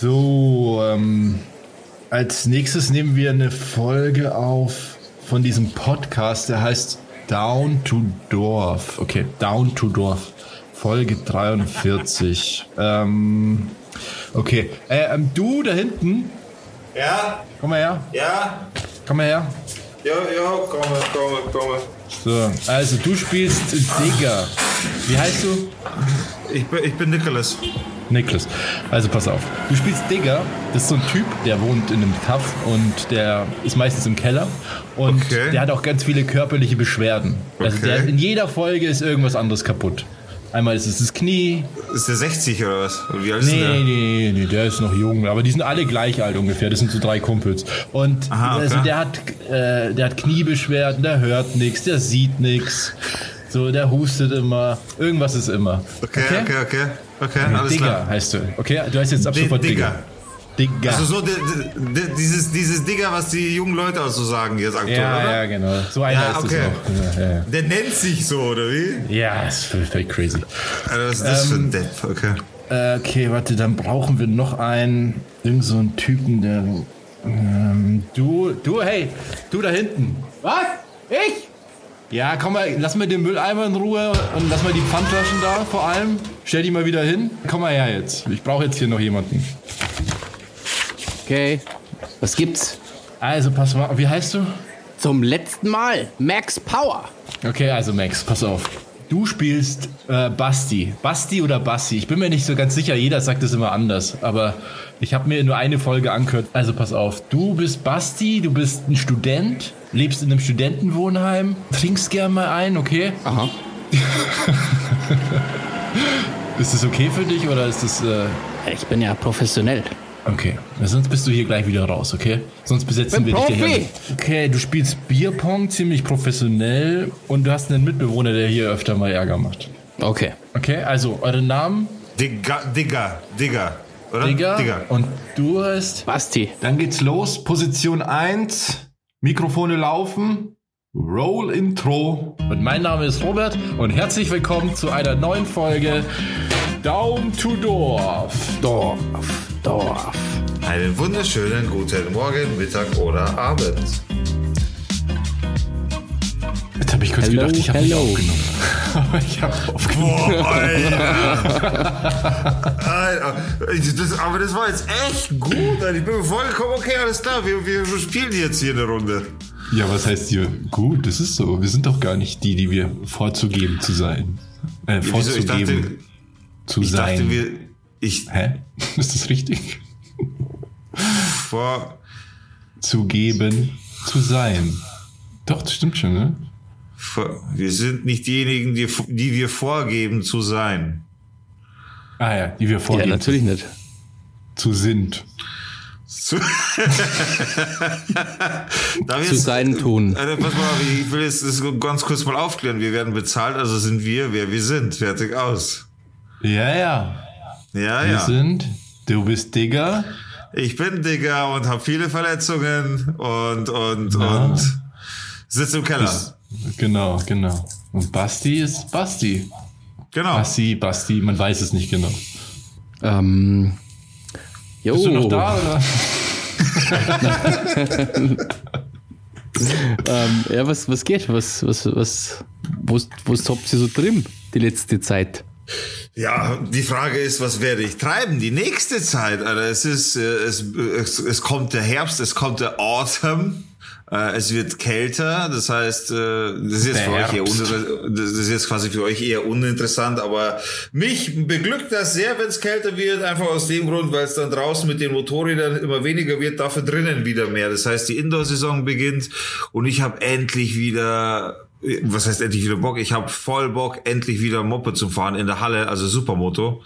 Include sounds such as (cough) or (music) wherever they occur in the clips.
So, ähm, als nächstes nehmen wir eine Folge auf von diesem Podcast, der heißt Down to Dorf. Okay, Down to Dorf. Folge 43. (laughs) ähm, okay, äh, ähm, du da hinten, Ja, komm mal her, ja, komm mal her. ja, ja, komme, komme, komme. So, also du spielst Digger. Wie heißt du? Ich bin, ich bin Nicholas. Niklas. Also pass auf. Du spielst Digger. Das ist so ein Typ, der wohnt in einem Kaff und der ist meistens im Keller. Und Okay. der hat auch ganz viele körperliche Beschwerden. Also Okay. der, in jeder Folge ist irgendwas anderes kaputt. Einmal ist es das Knie. Ist der 60 oder was? Wie alt ist Nee, der? nee, nee, der ist noch jung. Aber die sind alle gleich alt ungefähr. Das sind so drei Kumpels. Und Aha, okay. also der hat, äh, der hat Kniebeschwerden, der hört nichts, der sieht nichts. So, der hustet immer. Irgendwas ist immer. Okay, okay, okay. Okay, alles Digger klar. heißt du. Okay, du heißt jetzt ab sofort Digger. Digger. Digger. Also so di- di- di- dieses, dieses Digger, was die jungen Leute auch so sagen jetzt aktuell, ja, oder? ja, genau. So einer Ja, ist okay. es auch. Ja, ja. Der nennt sich so, oder wie? ja ist völlig, crazy. Also was ist das für Ähm, ein Depp? Okay. Äh, okay, warte, dann brauchen wir noch einen, irgend so einen Typen, der. Ähm, du, du, hey, du da hinten. Was? Ich? Ja, komm mal, lass mal den Mülleimer in Ruhe und lass mal die Pfandflaschen da vor allem. Stell die mal wieder hin. Komm mal her jetzt. Ich brauche jetzt hier noch jemanden. Okay. Was gibt's? Also, pass mal, wie heißt du? Zum letzten Mal. Max Power. Okay, also Max, pass auf. Du spielst äh, Basti. Basti oder Basti? Ich bin mir nicht so ganz sicher, jeder sagt es immer anders. Aber ich habe mir nur eine Folge angehört. Also pass auf, du bist Basti, du bist ein Student, lebst in einem Studentenwohnheim, trinkst gern mal ein, okay? Aha. (laughs) Ist das okay für dich oder ist das... Äh, Ich bin ja professionell. okay, sonst bist du hier gleich wieder raus, okay? Sonst besetzen wir dich Profi. hier. Okay, du spielst Bierpong ziemlich professionell und du hast einen Mitbewohner, der hier öfter mal Ärger macht. Okay. Okay, also eure Namen? Digger, Digger, Digger. Oder? Digga. Digger. Und du hast. Basti. Dann geht's los. Position 1. Mikrofone laufen. Roll Intro. Und mein Name ist Robert und herzlich willkommen zu einer neuen Folge Down to Dorf. Dorf. Dorf. Einen wunderschönen guten Morgen, Mittag oder Abend. Jetzt habe ich kurz Hello, gedacht, ich habe nicht aufgenommen. (laughs) Aber ich habe aufgenommen. Boah, Alter. Alter. Das, aber das war jetzt echt gut. Alter. Ich bin mir vorgekommen, okay, alles klar, wir, wir spielen jetzt hier eine Runde. Ja, was heißt hier? Gut, das ist so. Wir sind doch gar nicht die, die wir vorzugeben zu sein. Äh, Wieso? Ich vorzugeben dachte, zu ich sein. dachte, wir. Ich Hä? (laughs) Ist das richtig? vor. Zu geben, zu sein. Doch, das stimmt schon, ne? Wir sind nicht diejenigen, die, die wir vorgeben zu sein. Ah ja, die wir Ja, vorgeben natürlich nicht. zu sind. Zu, (laughs) Zu seinen tun. Äh, pass mal, auf, ich will jetzt das ganz kurz mal aufklären. Wir werden bezahlt, also sind wir, wer wir sind. Fertig aus. Ja, ja. Ja, Wir ja. sind, du bist Digger. Ich bin Digger und habe viele Verletzungen und und Ja. und sitze im Keller. Genau, genau. Und Basti ist Basti. genau. Basti, Basti, man weiß es nicht genau. Ähm. Jo. Bist du noch da, oder? (laughs) Ähm, ja, was, was geht? Was, was, was, was, was habt ihr so drin die letzte Zeit? Ja, die Frage ist, was werde ich treiben die nächste Zeit? Alter, es ist, äh, es, es, es kommt der Herbst, es kommt der Autumn. Äh, Es wird kälter, das heißt, äh, das ist jetzt für euch eher das ist jetzt quasi für euch eher uninteressant, aber mich beglückt das sehr, wenn es kälter wird, einfach aus dem Grund, weil es dann draußen mit den Motorrädern immer weniger wird, dafür drinnen wieder mehr. Das heißt, die Indoor-Saison beginnt und ich habe endlich wieder was heißt endlich wieder Bock? Ich habe voll Bock, endlich wieder Moped zu fahren in der Halle, also Supermoto.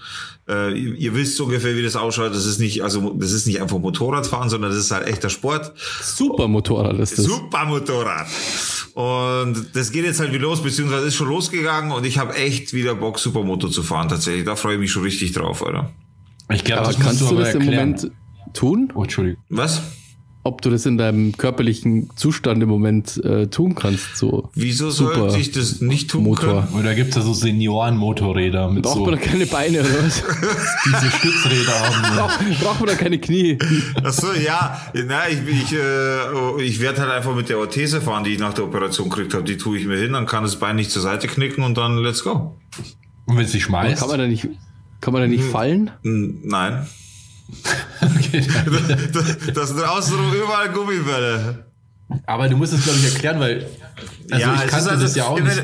Äh, ihr, ihr wisst ungefähr, wie das ausschaut. Das ist nicht, also das ist nicht einfach Motorradfahren, sondern das ist halt echter Sport. Super Motorrad ist das. Supermotorrad. Und das geht jetzt halt wieder los, beziehungsweise ist schon losgegangen und ich habe echt wieder Bock, Supermoto zu fahren tatsächlich. Da freue ich mich schon richtig drauf, Alter. Ich glaube, das kannst du aber das im erklären. Moment tun? Oh, Entschuldigung. Was? Ob du das in deinem körperlichen Zustand im Moment äh, tun kannst. So Wieso sollte ich das nicht tun Motor. können? Oder gibt es da so Senioren-Motorräder mit Braucht so, man da keine Beine oder was? (laughs) diese Stützräder haben? Braucht, braucht man da keine Knie? Ach so, ja. Na, ich, ich, äh, ich werde halt einfach mit der Orthese fahren, die ich nach der Operation gekriegt habe. Die tue ich mir hin, dann kann das Bein nicht zur Seite knicken und dann let's go. Und wenn es sich schmeißt? Kann man da nicht, kann man da nicht fallen? Hm, Nein. Okay. (laughs) Das sind außenrum überall Gummibälle. Aber du musst es, glaube ich, erklären, weil also ich es kannte also- das ja auch ich nicht.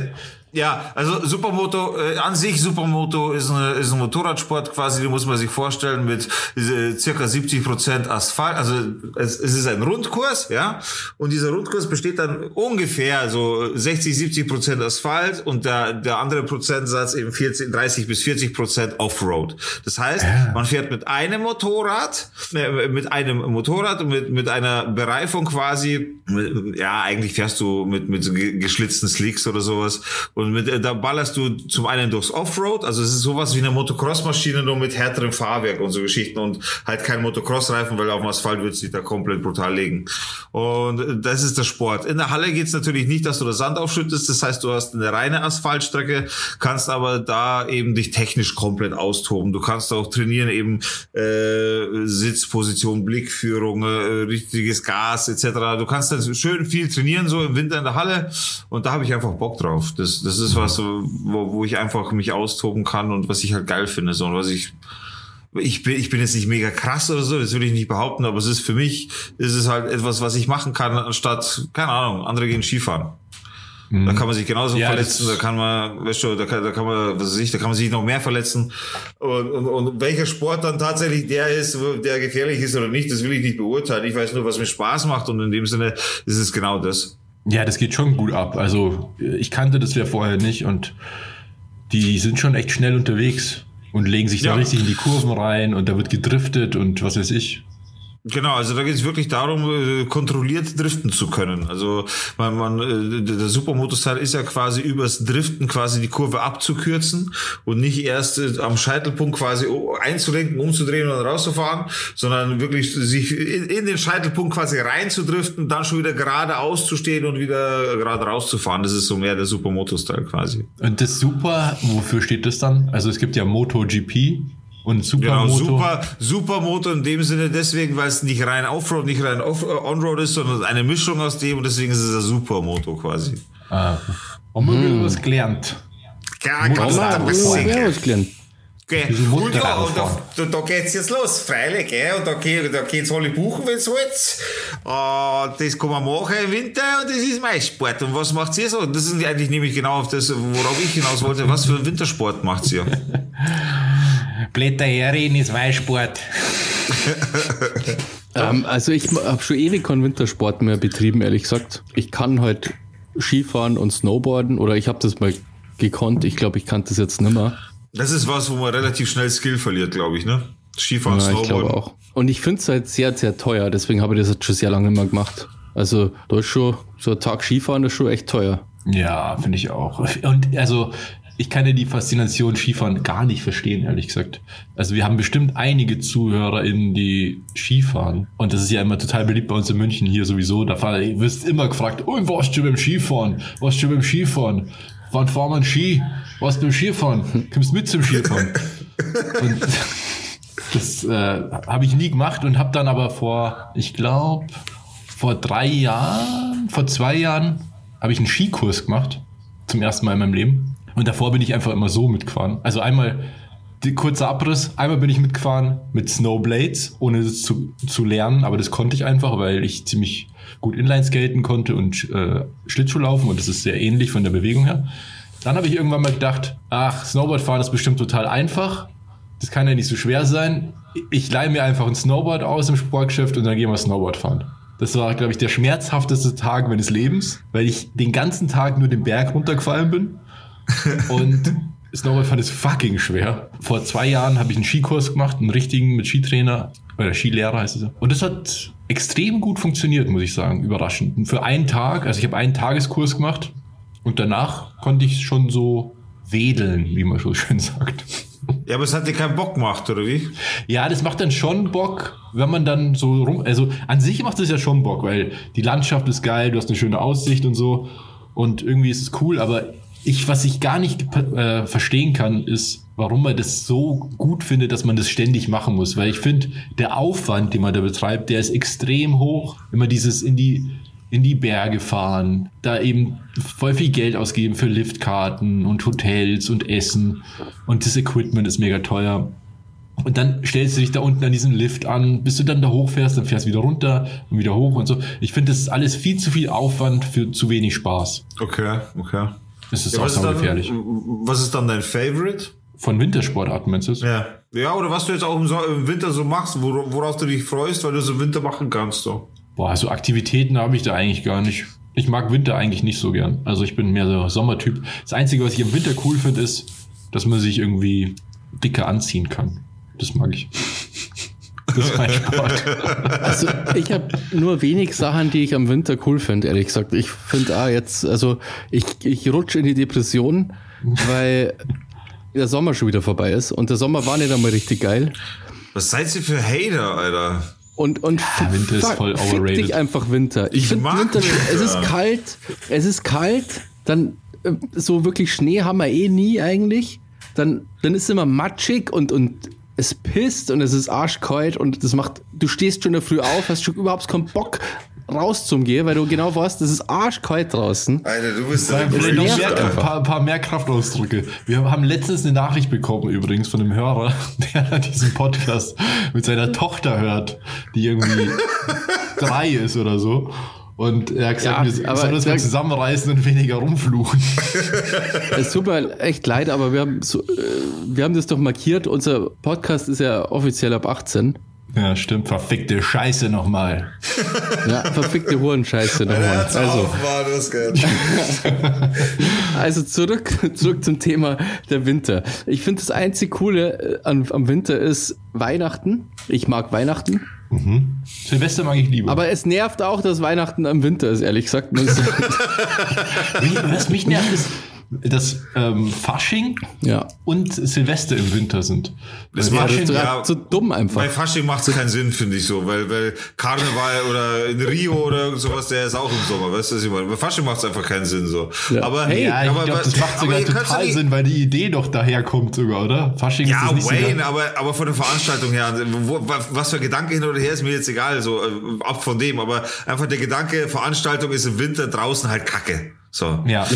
Ja, also Supermoto, äh, an sich Supermoto ist, eine, ist ein Motorradsport quasi, den muss man sich vorstellen mit äh, circa 70 Prozent Asphalt. Also es, es ist ein Rundkurs, ja. Und dieser Rundkurs besteht dann ungefähr so 60, 70 Prozent Asphalt und der, der andere Prozentsatz eben 40, 30 bis 40 Prozent Offroad. Das heißt, man fährt mit einem Motorrad, äh, mit einem Motorrad und mit, mit einer Bereifung quasi, mit, ja, eigentlich fährst du mit, mit geschlitzten Slicks oder sowas. Und mit, äh, da ballerst du zum einen durchs Offroad, also es ist sowas wie eine Motocross-Maschine, nur mit härterem Fahrwerk und so Geschichten und halt kein Motocross-Reifen, weil auf dem Asphalt wird sich da komplett brutal legen. Und äh, das ist der Sport. In der Halle geht's natürlich nicht, dass du das Sand aufschüttest, das heißt, du hast eine reine Asphaltstrecke, kannst aber da eben dich technisch komplett austoben. Du kannst auch trainieren, eben äh, Sitzposition, Blickführung, äh, richtiges Gas etc. Du kannst dann schön viel trainieren, so im Winter in der Halle und da habe ich einfach Bock drauf. Das, das ist was, wo, wo ich einfach mich austoben kann und was ich halt geil finde. So, und was ich ich bin, ich bin jetzt nicht mega krass oder so, das will ich nicht behaupten, aber es ist für mich, ist es halt etwas, was ich machen kann, anstatt, keine Ahnung, andere gehen Skifahren. Da kann man sich genauso Ja, verletzen, da kann man, weißt du, da kann, da kann man, was weiß ich, da kann man sich noch mehr verletzen. Und, und, und welcher Sport dann tatsächlich der ist, der gefährlich ist oder nicht, das will ich nicht beurteilen. Ich weiß nur, was mir Spaß macht und in dem Sinne ist es genau das. Ja, das geht schon gut ab. Also ich kannte das ja vorher nicht und die sind schon echt schnell unterwegs und legen sich da Ja. richtig in die Kurven rein und da wird gedriftet und was weiß ich. Genau, also da geht es wirklich darum, äh, kontrolliert driften zu können. Also man, man, äh, der Supermoto-Style ist ja quasi übers Driften quasi die Kurve abzukürzen und nicht erst äh, am Scheitelpunkt quasi einzulenken, umzudrehen und rauszufahren, sondern wirklich sich in, den Scheitelpunkt quasi reinzudriften, dann schon wieder gerade auszustehen und wieder gerade rauszufahren. Das ist so mehr der Supermoto-Style quasi. Und das Super, wofür steht das dann? Also es gibt ja MotoGP und Genau, Supermoto. super, Supermoto in dem Sinne deswegen, weil es nicht rein Offroad, nicht rein Off äh, Onroad ist, sondern eine Mischung aus dem und deswegen ist es ein Supermoto quasi. Ah. Und man Hm. wieder was gelernt. Ja, Ja, was gelernt. Okay. Und ja, und da, da, da geht's jetzt los, freilich, gell? Und da, geht- da geht's alle buchen, wenn's halt. Uh, das kann man machen im Winter und das ist mein Sport. Und was macht ihr so? Das ist eigentlich nämlich genau auf das, worauf ich hinaus wollte. Was für einen Wintersport macht ihr? (laughs) Blätterherin ist Weißsport. (laughs) Ähm, also ich habe schon ewig keinen Wintersport mehr betrieben, ehrlich gesagt. Ich kann halt Skifahren und Snowboarden oder ich habe das mal gekonnt. Ich glaube, ich kann das jetzt nimmer. Das ist was, wo man relativ schnell Skill verliert, glaube ich, ne? Skifahren, Ja, ich Snowboarden. glaube auch. Und ich finde es halt sehr, sehr teuer. Deswegen habe ich das jetzt schon sehr lange mal gemacht. Also da ist schon so ein Tag Skifahren ist schon echt teuer. Ja, finde ich auch. Und also, ich kann ja die Faszination Skifahren gar nicht verstehen, ehrlich gesagt. Also, wir haben bestimmt einige ZuhörerInnen, die Skifahren. Und das ist ja immer total beliebt bei uns in München hier sowieso. Da wirst immer gefragt, oh, warst du beim Skifahren? Warst du beim Skifahren? Wann fahren wir Ski? Warst du beim Skifahren? Kommst mit zum Skifahren? (laughs) Und das äh, habe ich nie gemacht und habe dann aber vor, ich glaube, vor drei Jahren, vor zwei Jahren habe ich einen Skikurs gemacht. Zum ersten Mal in meinem Leben. Und davor bin ich einfach immer so mitgefahren. Also einmal kurzer Abriss. Einmal bin ich mitgefahren mit Snowblades, ohne das zu, zu lernen. Aber das konnte ich einfach, weil ich ziemlich gut Inlineskaten konnte und äh, Schlittschuh laufen. Und das ist sehr ähnlich von der Bewegung her. Dann habe ich irgendwann mal gedacht, ach, Snowboardfahren ist bestimmt total einfach. Das kann ja nicht so schwer sein. Ich leihe mir einfach ein Snowboard aus im Sportgeschäft und dann gehen wir Snowboard fahren. Das war, glaube ich, der schmerzhafteste Tag meines Lebens, weil ich den ganzen Tag nur den Berg runtergefallen bin. Und Snowboardfahren ist fucking schwer. Vor zwei Jahren habe ich einen Skikurs gemacht, einen richtigen mit Skitrainer, oder Skilehrer heißt es. ja. Und das hat extrem gut funktioniert, muss ich sagen, überraschend. Und für einen Tag, also ich habe einen Tageskurs gemacht und danach konnte ich schon so wedeln, wie man so schön sagt. Ja, aber es hat dir keinen Bock gemacht, oder wie? Ja, das macht dann schon Bock, wenn man dann so rum. Also an sich macht es ja schon Bock, weil die Landschaft ist geil, du hast eine schöne Aussicht und so. Und irgendwie ist es cool, aber ich, was ich gar nicht äh, verstehen kann, ist, warum man das so gut findet, dass man das ständig machen muss. Weil ich finde, der Aufwand, den man da betreibt, der ist extrem hoch. Immer dieses in die, in die Berge fahren, da eben voll viel Geld ausgeben für Liftkarten und Hotels und Essen. Und das Equipment ist mega teuer. Und dann stellst du dich da unten an diesem Lift an, bis du dann da hochfährst, dann fährst du wieder runter und wieder hoch und so. Ich finde, das ist alles viel zu viel Aufwand für zu wenig Spaß. Okay, okay. Das ist Ja, auch dann, gefährlich. was ist dann dein Favorite? Von Wintersportarten meinst du es? Ja. Ja, oder was du jetzt auch im, so im Winter so machst, wor- worauf du dich freust, weil du es im Winter machen kannst. So. Boah, so Aktivitäten habe ich da eigentlich gar nicht. Ich mag Winter eigentlich nicht so gern. Also ich bin mehr so Sommertyp. Das Einzige, was ich im Winter cool finde, ist, dass man sich irgendwie dicker anziehen kann. Das mag ich. Ist mein Sport. Also ich habe nur wenig Sachen, die ich am Winter cool finde, ehrlich gesagt. Ich finde ah jetzt, also ich, ich rutsche in die Depression, weil der Sommer schon wieder vorbei ist. Und der Sommer war nicht einmal richtig geil. Was seid ihr für Hater, Alter? Und, und Ja, Winter ist voll fick overrated. dich einfach Winter. Ich, Ich finde mag Winter, es ist Winter. kalt, es ist kalt, dann äh, so wirklich Schnee haben wir eh nie eigentlich. Dann, dann ist es immer matschig und, und es pisst und es ist arschkalt und das macht, du stehst schon in der Früh auf, hast schon überhaupt keinen Bock raus zum Gehen, weil du genau weißt, es ist arschkalt draußen. Alter, du bist ein paar, paar mehr Kraftausdrücke. Wir haben letztens eine Nachricht bekommen, übrigens, von einem Hörer, (laughs) der diesen Podcast mit seiner Tochter hört, die irgendwie (laughs) drei ist oder so. Und er hat gesagt, Ja, wir aber sollen uns mal zusammenreißen und weniger rumfluchen. (laughs) Es tut mir echt leid, aber wir haben, so, äh, wir haben das doch markiert. Unser Podcast ist ja offiziell ab 18. Ja, stimmt. Verfickte Scheiße nochmal. Ja, verfickte Hurenscheiße nochmal. Also, auf, Mann, (laughs) also zurück, zurück zum Thema der Winter. Ich finde das einzig Coole äh, an, am Winter ist Weihnachten. Ich mag Weihnachten. Silvester mag ich lieber. Aber es nervt auch, dass Weihnachten am Winter ist, ehrlich gesagt. (laughs) was mich nervt, ist, dass ähm, Fasching ja. und Silvester im Winter sind. Das macht- Fasching, ist Ja. so dumm einfach. Bei Fasching macht es keinen Sinn, finde ich so, weil, weil Karneval oder in Rio oder irgend sowas, der ist auch im Sommer, weißt du, was ich meine? Bei Fasching macht es einfach keinen Sinn so. Ja. Aber, Hey, ja, aber, glaube, das macht sogar total nicht- Sinn, weil die Idee doch daherkommt sogar, oder? Fasching ist Ja, das nicht so Wayne, geil. aber, aber von der Veranstaltung her, wo, was für Gedanke hin oder her ist mir jetzt egal, so äh, ab von dem, aber einfach der Gedanke, Veranstaltung ist im Winter draußen halt Kacke. So. Ja.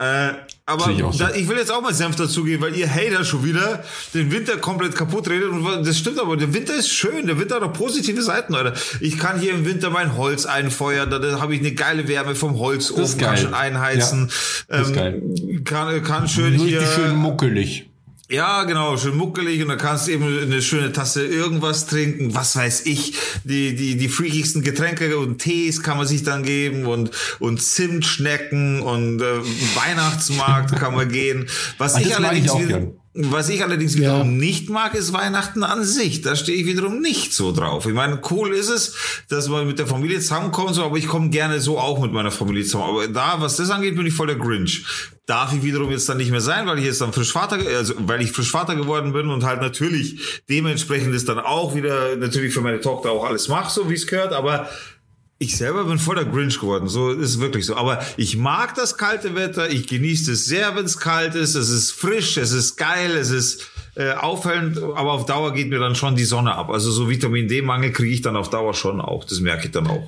Äh, aber ich da, ich will jetzt auch mal Senf dazugeben, weil ihr Hater schon wieder den Winter komplett kaputt redet. Und das stimmt aber, der Winter ist schön, der Winter hat auch positive Seiten, Alter. Ich kann hier im Winter mein Holz einfeuern, da, da habe ich eine geile Wärme vom Holzofen, Das ist kann schon einheizen. Ja, ähm, Kann, kann schön Richtig hier. schön muckelig. Ja, genau, schön muckelig und da kannst du eben eine schöne Tasse irgendwas trinken, was weiß ich, die, die, die freakigsten Getränke und Tees kann man sich dann geben und, und Zimtschnecken und äh, Weihnachtsmarkt kann man gehen. Was ich das ich allerdings auch wieder- gern. Was ich allerdings wiederum nicht mag, ist Weihnachten an sich. Da stehe ich wiederum nicht so drauf. Ich meine, cool ist es, dass man mit der Familie zusammenkommt, so, aber ich komme gerne so auch mit meiner Familie zusammen. Aber da, was das angeht, bin ich voll der Grinch. Darf ich wiederum jetzt dann nicht mehr sein, weil ich jetzt dann frisch Vater, also weil ich frisch Vater geworden bin und halt natürlich dementsprechend ist dann auch wieder natürlich für meine Tochter auch alles mache, so wie es gehört, aber ich selber bin voll der Grinch geworden, so ist wirklich so. Aber ich mag das kalte Wetter, ich genieße es sehr, wenn es kalt ist. Es ist frisch, es ist geil, es ist äh, auffällend, aber auf Dauer geht mir dann schon die Sonne ab. Also so Vitamin D-Mangel kriege ich dann auf Dauer schon auch. Das merke ich dann auch.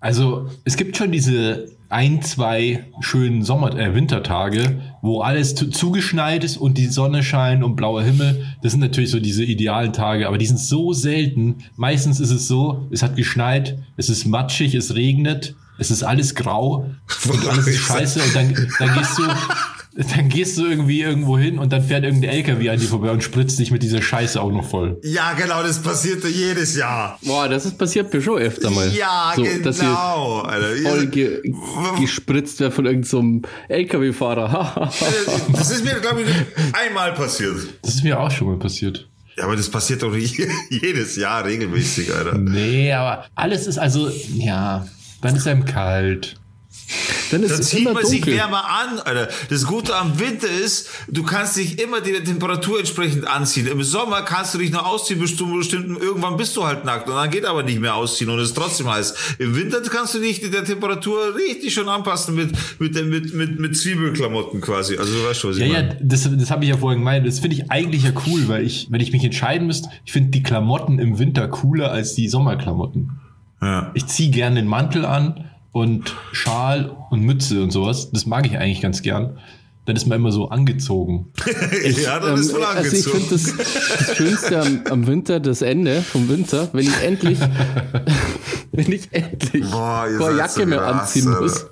Also es gibt schon diese ein, zwei schönen Sommer äh, Wintertage, wo alles zu, zugeschneit ist und die Sonne scheint und blauer Himmel. Das sind natürlich so diese idealen Tage, aber die sind so selten. Meistens ist es so, es hat geschneit, es ist matschig, es regnet, es ist alles grau (laughs) und alles ist scheiße und dann, dann gehst du dann gehst du irgendwie irgendwo hin und dann fährt irgendein LKW an dir vorbei und spritzt dich mit dieser Scheiße auch noch voll. Ja, genau, das passierte jedes Jahr. Boah, das ist passiert mir schon öfter mal. Ja, so, Dass genau. Alter. voll ge gespritzt wird von irgendeinem LKW-Fahrer. (laughs) Das ist mir, glaube ich, einmal passiert. Das ist mir auch schon mal passiert. Ja, aber das passiert doch (laughs) jedes Jahr regelmäßig, Alter. Nee, aber alles ist also, ja, dann ist einem kalt. Dann ist Dann es zieht man sich dunkel. wärmer an, Alter. Das Gute am Winter ist, du kannst dich immer die Temperatur entsprechend anziehen. Im Sommer kannst du dich noch ausziehen bis zu einem bestimmten, irgendwann bist du halt nackt und dann geht aber nicht mehr ausziehen und es ist trotzdem heiß. Im Winter kannst du dich der Temperatur richtig schon anpassen mit, mit, mit, mit, mit, Zwiebelklamotten quasi. Also du weißt schon, was ich Ja, ja, meine. das, das habe ich ja vorhin gemeint. Das finde ich eigentlich ja cool, weil ich, wenn ich mich entscheiden müsste, ich finde die Klamotten im Winter cooler als die Sommerklamotten. Ja. Ich ziehe gerne den Mantel an und Schal und Mütze und sowas. Das mag ich eigentlich ganz gern. Dann ist man immer so angezogen. (laughs) ja, dann ist Ähm, voll also ich angezogen. finde das, das Schönste am, am Winter, das Ende vom Winter, wenn ich endlich, (laughs) wenn ich endlich Boah, keine Jacke so mehr krass, anziehen Alter. muss.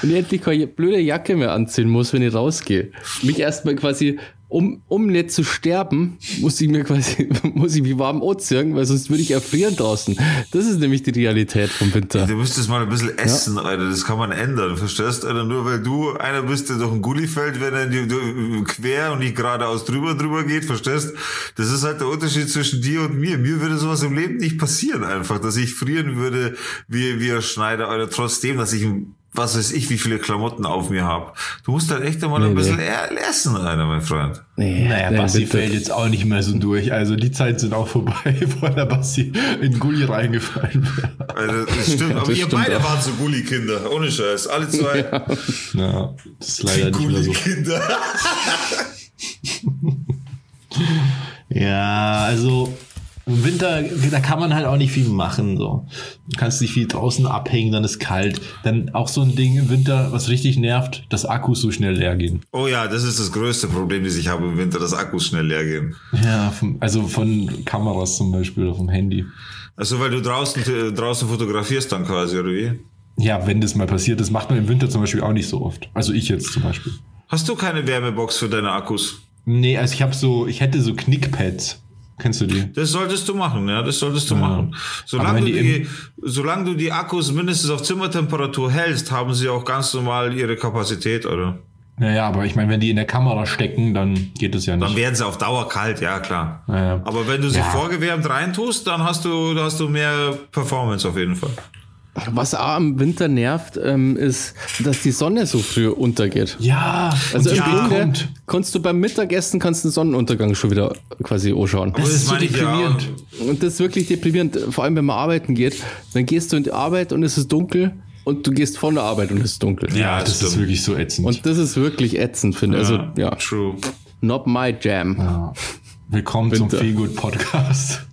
Wenn ich endlich keine blöde Jacke mehr anziehen muss, wenn ich rausgehe. Mich erstmal quasi, um, um nicht zu sterben, muss ich mir quasi, (laughs) muss ich mich warm anziehen, weil sonst würde ich erfrieren draußen. Das ist nämlich die Realität vom Winter. Du müsstest mal ein bisschen essen, Alter. Das kann man ändern. Verstehst, Alter? Nur weil du einer bist, der durch ein Gully fällt, wenn er quer und nicht geradeaus drüber drüber geht. Verstehst? Das ist halt der Unterschied zwischen dir und mir. Mir würde sowas im Leben nicht passieren einfach, dass ich frieren würde wie, wie ein Schneider, Alter. Trotzdem, dass ich was weiß ich, wie viele Klamotten auf mir habe. Du musst halt echt einmal Nee, ein bisschen nee. essen, Alter, mein Freund. Nee, Naja, nee, Basti bitte. fällt jetzt auch nicht mehr so durch. Also die Zeit sind auch vorbei, (laughs) wo der Basti in den Gully reingefallen wäre. Alter, das stimmt. Aber Das ihr stimmt beide auch. waren so Gully-Kinder. Ohne Scheiß. Alle zwei Ja, das ist leider nicht mehr so. Gully-Kinder. Ja, also im Winter, da kann man halt auch nicht viel machen. So. Du kannst nicht viel draußen abhängen, dann ist kalt. Dann auch so ein Ding im Winter, was richtig nervt, dass Akkus so schnell leer gehen. Oh ja, das ist das größte Problem, das ich habe im Winter, dass Akkus schnell leer gehen. Ja, vom, also von Kameras zum Beispiel oder vom Handy. Also weil du draußen, äh, draußen fotografierst dann quasi, oder wie? Ja, wenn das mal passiert, das macht man im Winter zum Beispiel auch nicht so oft. Also ich jetzt zum Beispiel. Hast du keine Wärmebox für deine Akkus? Nee, also ich habe so, ich hätte so Knickpads. Kennst du die? Das solltest du machen, ja, das solltest du Ja. machen. Solange du, die solange du die Akkus mindestens auf Zimmertemperatur hältst, haben sie auch ganz normal ihre Kapazität, oder? Naja, aber ich meine, wenn die in der Kamera stecken, dann geht es ja Dann nicht. werden sie auf Dauer kalt, ja klar. Ja. Aber wenn du sie Ja. vorgewärmt reintust, dann hast du, dann hast du mehr Performance auf jeden Fall. Was auch am Winter nervt, ähm, ist, dass die Sonne so früh untergeht. Ja, Also und im Grunde kommt. kannst du beim Mittagessen kannst den Sonnenuntergang schon wieder quasi anschauen. Aber Das ist so ich ja. deprimierend. Und das ist wirklich deprimierend, vor allem wenn man arbeiten geht. Dann gehst du in die Arbeit und es ist dunkel und du gehst von der Arbeit und es ist dunkel. Ja, das, das ist wirklich so ätzend. Und das ist wirklich ätzend, finde ich. Also, ja, True. not my jam. ja. Willkommen zum Winter. Feelgood Podcast.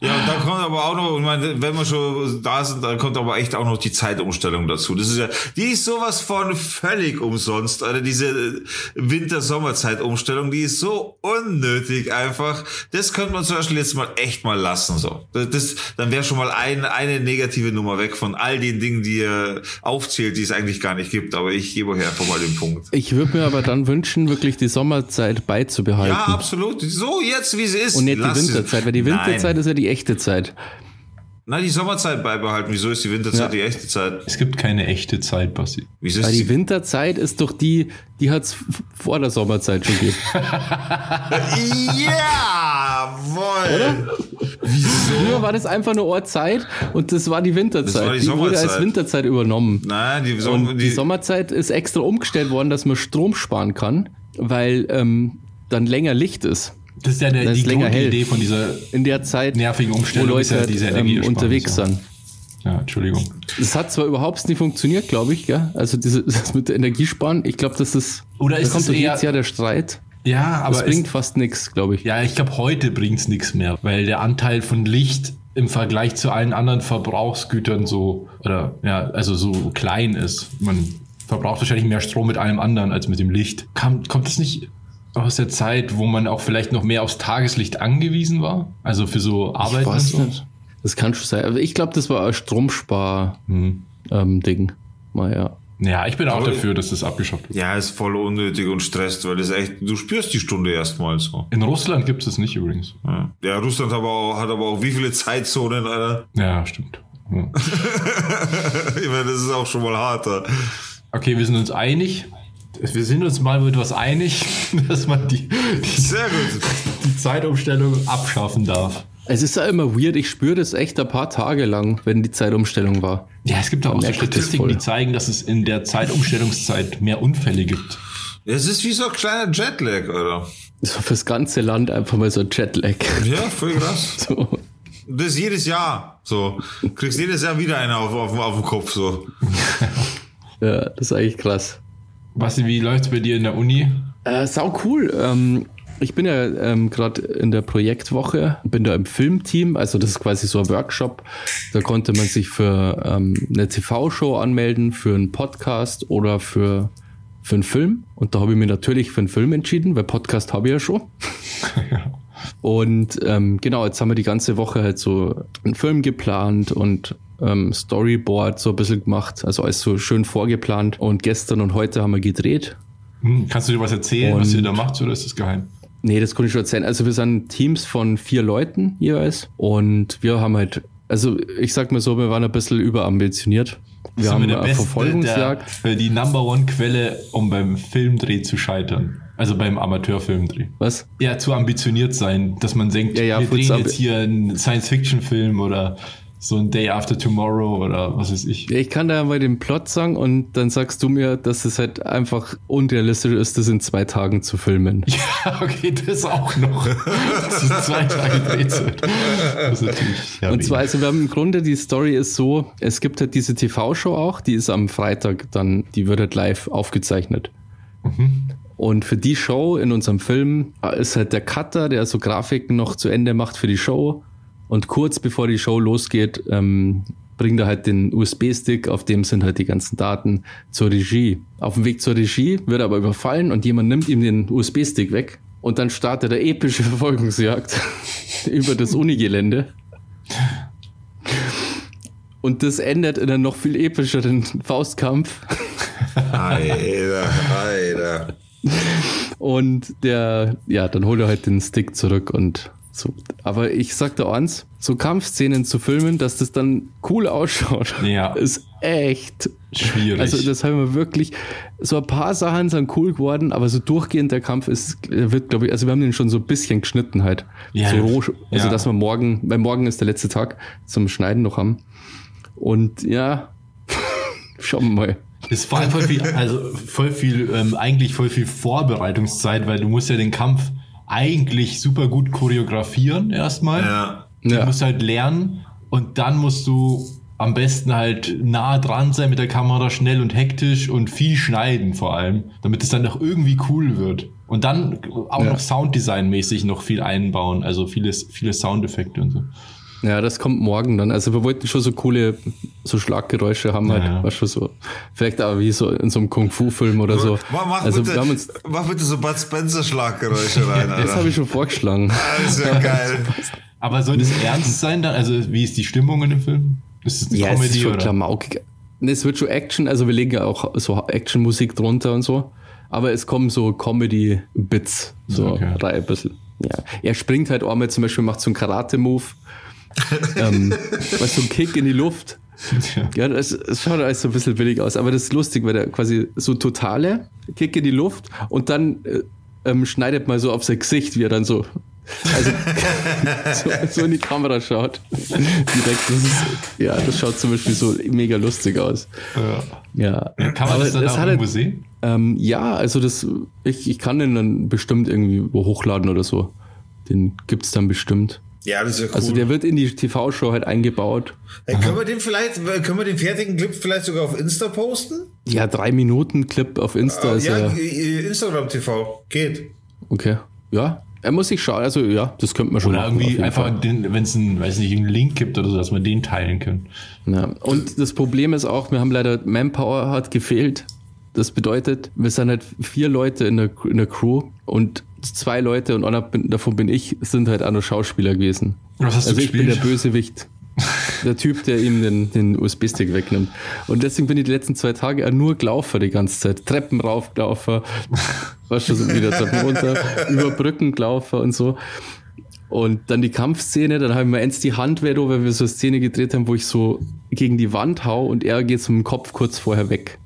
Ja, und dann kommt aber auch noch, ich meine, wenn wir schon da sind, dann kommt aber echt auch noch die Zeitumstellung dazu. Das ist ja, die ist sowas von völlig umsonst, Alter, diese Winter-Sommer-Zeitumstellung, die ist so unnötig einfach. Das könnte man zum Beispiel jetzt mal echt mal lassen, so. Das, das dann wäre schon mal ein, eine negative Nummer weg von all den Dingen, die ihr aufzählt, die es eigentlich gar nicht gibt. Aber ich gebe euch einfach mal den Punkt. Ich würde mir aber dann wünschen, wirklich die Sommerzeit beizubehalten. Ja, absolut. So jetzt, wie sie ist. und nicht Lass die Winterzeit, weil die Nein. Winterzeit ist ja die echte Zeit. Nein, die Sommerzeit beibehalten. Wieso ist die Winterzeit Ja. die echte Zeit? Es gibt keine echte Zeit, Basti. Wieso Weil die Winterzeit ist doch die, die hat es vor der Sommerzeit schon gegeben. (laughs) Jawohl! Wieso? Früher war das einfach nur Ohrzeit und das war die Winterzeit. Das war die die wurde als. Winterzeit übernommen. Nein, die, Und Sommer, die, die, Sommerzeit ist extra umgestellt worden, dass man Strom sparen kann, weil ähm, dann länger Licht ist. Das ist ja Das die. Grundidee von dieser In der Zeit, nervigen Umstellung wo ja Leute diese ähm, Energieersparnis, unterwegs sind. Ja, Entschuldigung. Das hat zwar überhaupt nicht funktioniert, glaube ich, gell? Also diese, (laughs) das mit der Energiesparen, ich glaube, das ist. Oder da ist kommt es doch eher- jedes Jahr der Streit. Ja, aber Das es, bringt fast nichts, glaube ich. ja, ich glaube, heute bringt's nichts mehr, weil der Anteil von Licht im Vergleich zu allen anderen Verbrauchsgütern so, oder ja, also so klein ist. Man verbraucht wahrscheinlich mehr Strom mit allem anderen als mit dem Licht. Kam, kommt das nicht aus der Zeit, wo man auch vielleicht noch mehr aufs Tageslicht angewiesen war? Also für so Arbeit Ich weiß nicht. Das kann schon sein. Aber ich glaube, das war ein Stromspar-Ding. Hm. Mal ja. Ja, ich bin auch Aber- dafür, dass das abgeschafft wird. ja, ist voll unnötig und stresst, weil das echt, du spürst die Stunde erstmal so. In Russland gibt es das nicht übrigens. Ja, ja Russland hat aber, auch, hat aber auch wie viele Zeitzonen, Alter? Ja, stimmt. Ja. (laughs) Ich meine, das ist auch schon mal harter. Okay, wir sind uns einig. Wir sind uns mal mit was einig, (laughs) dass man die, die, Sehr gut. die Zeitumstellung abschaffen darf. Es ist ja immer weird, ich spüre das echt ein paar Tage lang, wenn die Zeitumstellung war. Ja, es gibt auch, auch so Statistiken, die zeigen, dass es in der Zeitumstellungszeit mehr Unfälle gibt. Es ist wie so ein kleiner Jetlag, oder? So fürs ganze Land einfach mal so ein Jetlag. Ja, voll krass. (laughs) So. Das jedes Jahr. So. Kriegst jedes Jahr wieder einer auf, auf, auf den Kopf, so. Ja, das ist eigentlich krass. Basti, wie läuft's bei dir in der Uni? Äh, sau cool. Ähm, ich bin ja ähm, gerade in der Projektwoche, bin da im Filmteam, also das ist quasi so ein Workshop. Da konnte man sich für ähm, eine TV-Show anmelden, für einen Podcast oder für, für einen Film. Und da habe ich mich natürlich für einen Film entschieden, weil Podcast habe ich ja schon. (laughs) (laughs) Und ähm, genau, jetzt haben wir die ganze Woche halt so einen Film geplant und ähm, Storyboard so ein bisschen gemacht, also alles so schön vorgeplant. Und gestern und heute haben wir gedreht. Hm, kannst du dir was erzählen, was Und- ihr da macht, oder ist das geheim? Nee, das kann ich schon erzählen. Also wir sind Teams von vier Leuten jeweils und wir haben halt, also ich sag mal so, wir waren ein bisschen überambitioniert. Wir Sind haben eine beste, Verfolgungsjagd. Der, die Number One Quelle, um beim Filmdreh zu scheitern. Also beim Amateurfilmdreh. Was? Ja, zu ambitioniert sein, dass man denkt, Ja, ja, wir drehen jetzt hier einen Science-Fiction-Film oder so ein Day After Tomorrow oder was weiß ich. Ich kann da mal den Plot sagen und dann sagst du mir, dass es halt einfach unrealistisch ist, das in zwei Tagen zu filmen. (laughs) Ja, okay, das auch noch. (laughs) zu zwei Tage Drehzeit. Das ist ja, Und zwar, also wir haben im Grunde, die Story ist so, es gibt halt diese TV-Show auch, die ist am Freitag dann, die wird halt live aufgezeichnet. Und für die Show in unserem Film ist halt der Cutter, der so Grafiken noch zu Ende macht für die Show. Und kurz bevor die Show losgeht, ähm, bringt er halt den USB-Stick, auf dem sind halt die ganzen Daten zur Regie. Auf dem Weg zur Regie wird er aber überfallen und jemand nimmt ihm den USB-Stick weg. Und dann startet er epische (laughs) Verfolgungsjagd (laughs) über das Unigelände. Und das endet in einem noch viel epischeren Faustkampf. Alter, Alter. Und der, ja, dann holt er halt den Stick zurück und so. Aber ich sag dir eins, so Kampfszenen zu filmen, dass das dann cool ausschaut, Ja. ist echt schwierig. Also das haben wir wirklich, so ein paar Sachen sind cool geworden, aber so durchgehend der Kampf ist, wird, glaube ich, also wir haben den schon so ein bisschen geschnitten halt. Ja, so roh, also ja. dass wir morgen, weil morgen ist der letzte Tag zum Schneiden noch haben. Und ja, (laughs) schauen wir mal. Ist vor allem voll viel, also voll viel, ähm, eigentlich voll viel Vorbereitungszeit, weil du musst ja den Kampf eigentlich super gut choreografieren erstmal. Ja. Du Ja. musst halt lernen und dann musst du am besten halt nah dran sein mit der Kamera, schnell und hektisch und viel schneiden vor allem, damit es dann auch irgendwie cool wird. Und dann auch Ja. noch Sounddesign-mäßig noch viel einbauen, also vieles, viele Soundeffekte und so. Ja, das kommt morgen dann. Also wir wollten schon so coole, so Schlaggeräusche haben halt, Ja. was schon so, vielleicht aber wie so in so einem Kung-Fu-Film oder so. Mach, mach, also bitte, wir haben uns, mach bitte so Bud Spencer Schlaggeräusche (laughs) rein, das habe Alter. ich schon vorgeschlagen. Das (laughs) ist ja geil. Aber soll das ernst sein dann? Also wie ist die Stimmung in dem Film? Ist es eine Ja, es Comedy ist schon oder? klamaukig. Es wird schon Action, also wir legen ja auch so Action-Musik drunter und so. Aber es kommen so Comedy-Bits, so Okay. rein ein bisschen. Ja. Er springt halt einmal zum Beispiel, macht so einen Karate-Move. (laughs) ähm, was so ein Kick in die Luft. Ja. Das, das schaut alles so ein bisschen billig aus, aber das ist lustig, weil der quasi so totale Kick in die Luft und dann äh, ähm, schneidet mal so auf sein Gesicht, wie er dann so, also, (laughs) so, so in die Kamera schaut. Direkt, das ist, ja, das schaut zum Beispiel so mega lustig aus. Ja. Ja. Kann man das dann auch hat irgendwo halt- sehen? Ähm, ja, also das, ich, ich kann den dann bestimmt irgendwie hochladen oder so. Den gibt's dann bestimmt. Ja, das ist ja cool. Also der wird in die TV-Show halt eingebaut. Ey, können wir den vielleicht, können wir den fertigen Clip vielleicht sogar auf Insta posten? Ja, drei Minuten Clip auf Insta ist ja, ja. äh, Instagram TV. Geht. Okay. Ja, er muss sich schauen. Also ja, das könnte man schon Oder machen, auf irgendwie einfach, wenn es einen, weiß nicht, einen Link gibt oder so, dass wir den teilen können. Ja. Und das Problem ist auch, wir haben leider Manpower hat gefehlt. Das bedeutet, wir sind halt vier Leute in der, in der Crew und zwei Leute und einer davon bin ich, sind halt auch nur Schauspieler gewesen. Was hast du also ich bin der gespielt? Bösewicht. (laughs) Der Typ, der ihm den, den USB-Stick wegnimmt. Und deswegen bin ich die letzten zwei Tage nur gelaufen die ganze Zeit. Treppen raufgelaufen, (laughs) war schon so wieder Treppen runter, über Brücken gelaufen und so. Und dann die Kampfszene, dann haben wir eins die Hand weh, weil wir so eine Szene gedreht haben, wo ich so gegen die Wand hau und er geht so mit dem Kopf kurz vorher weg.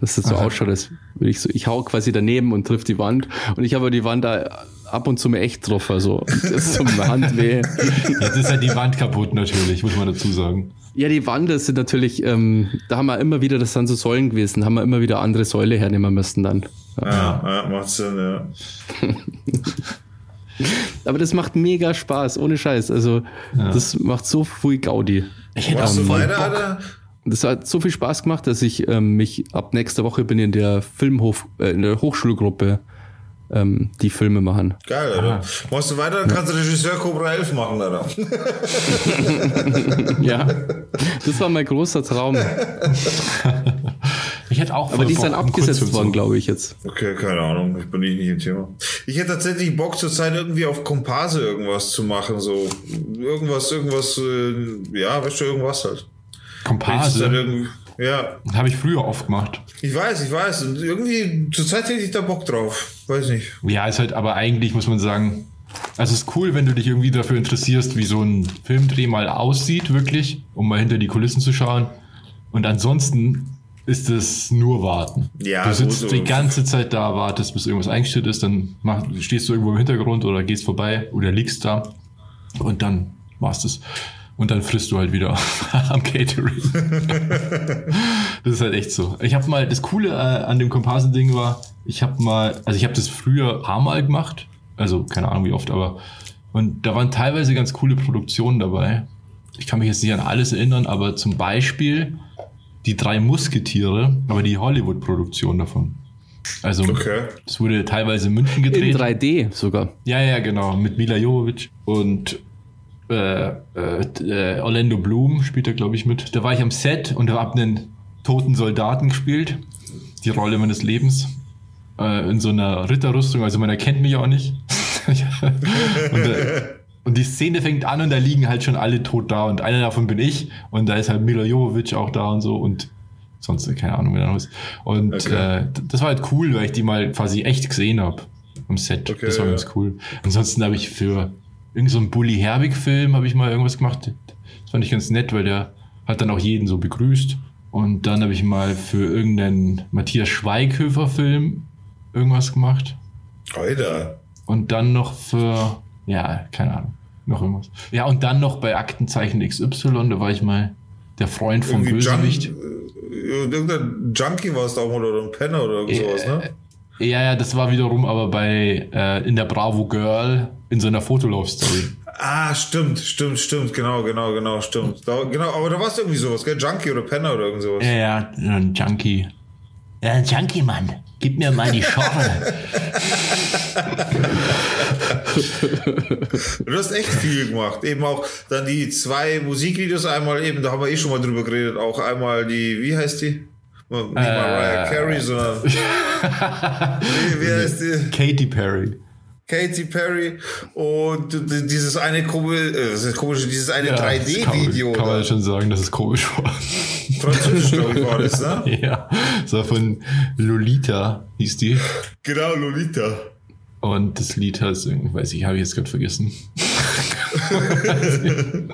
Dass das so Aha. ausschaut, als würde ich so, ich hau quasi daneben und triff die Wand und ich habe die Wand da ab und zu mal echt drauf, also das ist zum Handweh. (laughs) Jetzt ist halt die Wand kaputt natürlich, muss man dazu sagen. Ja, die Wände sind natürlich, ähm, da haben wir immer wieder, das sind so Säulen gewesen, haben wir immer wieder andere Säule hernehmen müssen dann. Ja, ja macht Sinn, ja. (laughs) Aber das macht mega Spaß, ohne Scheiß. Also, das macht so viel Gaudi. Ich hätte auch du so weiter. Alter? Das hat so viel Spaß gemacht, dass ich ähm, mich ab nächster Woche bin in der Filmhof, äh, in der Hochschulgruppe, ähm, die Filme machen. Geil, Alter. Machst du weiter, dann kannst du Regisseur Cobra 11 machen, Alter. (laughs) (laughs) Ja, das war mein großer Traum. (laughs) Ich hätte auch Aber die sind Bock, einen abgesetzt worden, glaube ich jetzt. Okay, keine Ahnung. Ich bin nicht, nicht im Thema. Ich hätte tatsächlich Bock zur Zeit irgendwie auf Komparse irgendwas zu machen, so. Irgendwas, irgendwas, äh, ja, weißt du, irgendwas halt. Komparse ja, habe ich früher oft gemacht. ich weiß, ich weiß. Und irgendwie, zur Zeit hätte ich da Bock drauf. Weiß nicht. Ja, ist halt, aber eigentlich muss man sagen, also es ist cool, wenn du dich irgendwie dafür interessierst, wie so ein Filmdreh mal aussieht, wirklich, um mal hinter die Kulissen zu schauen. Und ansonsten ist es nur warten. Ja, du sitzt gut, die ganze Zeit da, wartest, bis irgendwas eingestellt ist, dann mach, stehst du irgendwo im Hintergrund oder gehst vorbei oder liegst da und dann machst es. Und dann frisst du halt wieder (laughs) am Catering. (laughs) das ist halt echt so. Ich habe mal, das Coole äh, an dem Komparsen-Ding war, ich habe mal, also ich habe das früher paar Mal gemacht, also keine Ahnung wie oft, aber und da waren teilweise ganz coole Produktionen dabei. Ich kann mich jetzt nicht an alles erinnern, aber zum Beispiel die drei Musketiere, aber die Hollywood-Produktion davon. Also, Okay. es wurde teilweise in München In gedreht. 3D sogar. Ja, ja, genau. Mit Mila Jovovich und äh, äh, äh, Orlando Bloom spielt da, glaube ich, mit. Da war ich am Set und habe einen toten Soldaten gespielt. Die Rolle meines Lebens. Äh, in so einer Ritterrüstung, also man erkennt mich auch nicht. (laughs) und, äh, und die Szene fängt an und da liegen halt schon alle tot da und einer davon bin ich und da ist halt Mila Jovovich auch da und so und sonst keine Ahnung, wer da noch ist. Und Okay. äh, das war halt cool, weil ich die mal quasi echt gesehen habe am Set. Okay, das war ja. ganz cool. Ansonsten habe ich für irgendeinen so einen Bully Herbig-Film habe ich mal irgendwas gemacht. Das fand ich ganz nett, weil der hat dann auch jeden so begrüßt. Und dann habe ich mal für irgendeinen Matthias Schweighöfer-Film irgendwas gemacht. Alter. Und dann noch für, ja, keine Ahnung, noch irgendwas. Ja, und dann noch bei Aktenzeichen XY, da war ich mal der Freund vom Irgendwie Junk, Bösewicht. äh, irgendein Junkie war es da auch mal oder ein Penner oder irgend sowas, ne? Ja, ja, das war wiederum aber bei äh, in der Bravo Girl in so einer Fotolauf-Story. Ah, stimmt, stimmt, stimmt, genau, genau, genau, stimmt. Da, genau, aber da war es irgendwie sowas, gell? Junkie oder Penner oder irgend sowas. Ja, ja, ein Junkie. Ja, ein Junkie, Mann. Gib mir mal die Schorre. Du hast echt viel gemacht. Eben auch dann die zwei Musikvideos einmal eben, da haben wir eh schon mal drüber geredet, auch einmal die, wie heißt die? Nicht Mariah Carey, sondern (laughs) wie, wie heißt die? Katy Perry. Katy Perry und dieses eine komische, äh, das ist komisch, dieses eine Ja, das 3D-Video. Kann, kann man schon sagen, dass es komisch war. Französisch, glaube ich, war das, ne? (laughs) ja, das war von Lolita, hieß die. Genau, Lolita. Und das Lied heißt, irgendwie, weiß ich, habe ich jetzt gerade vergessen. (laughs)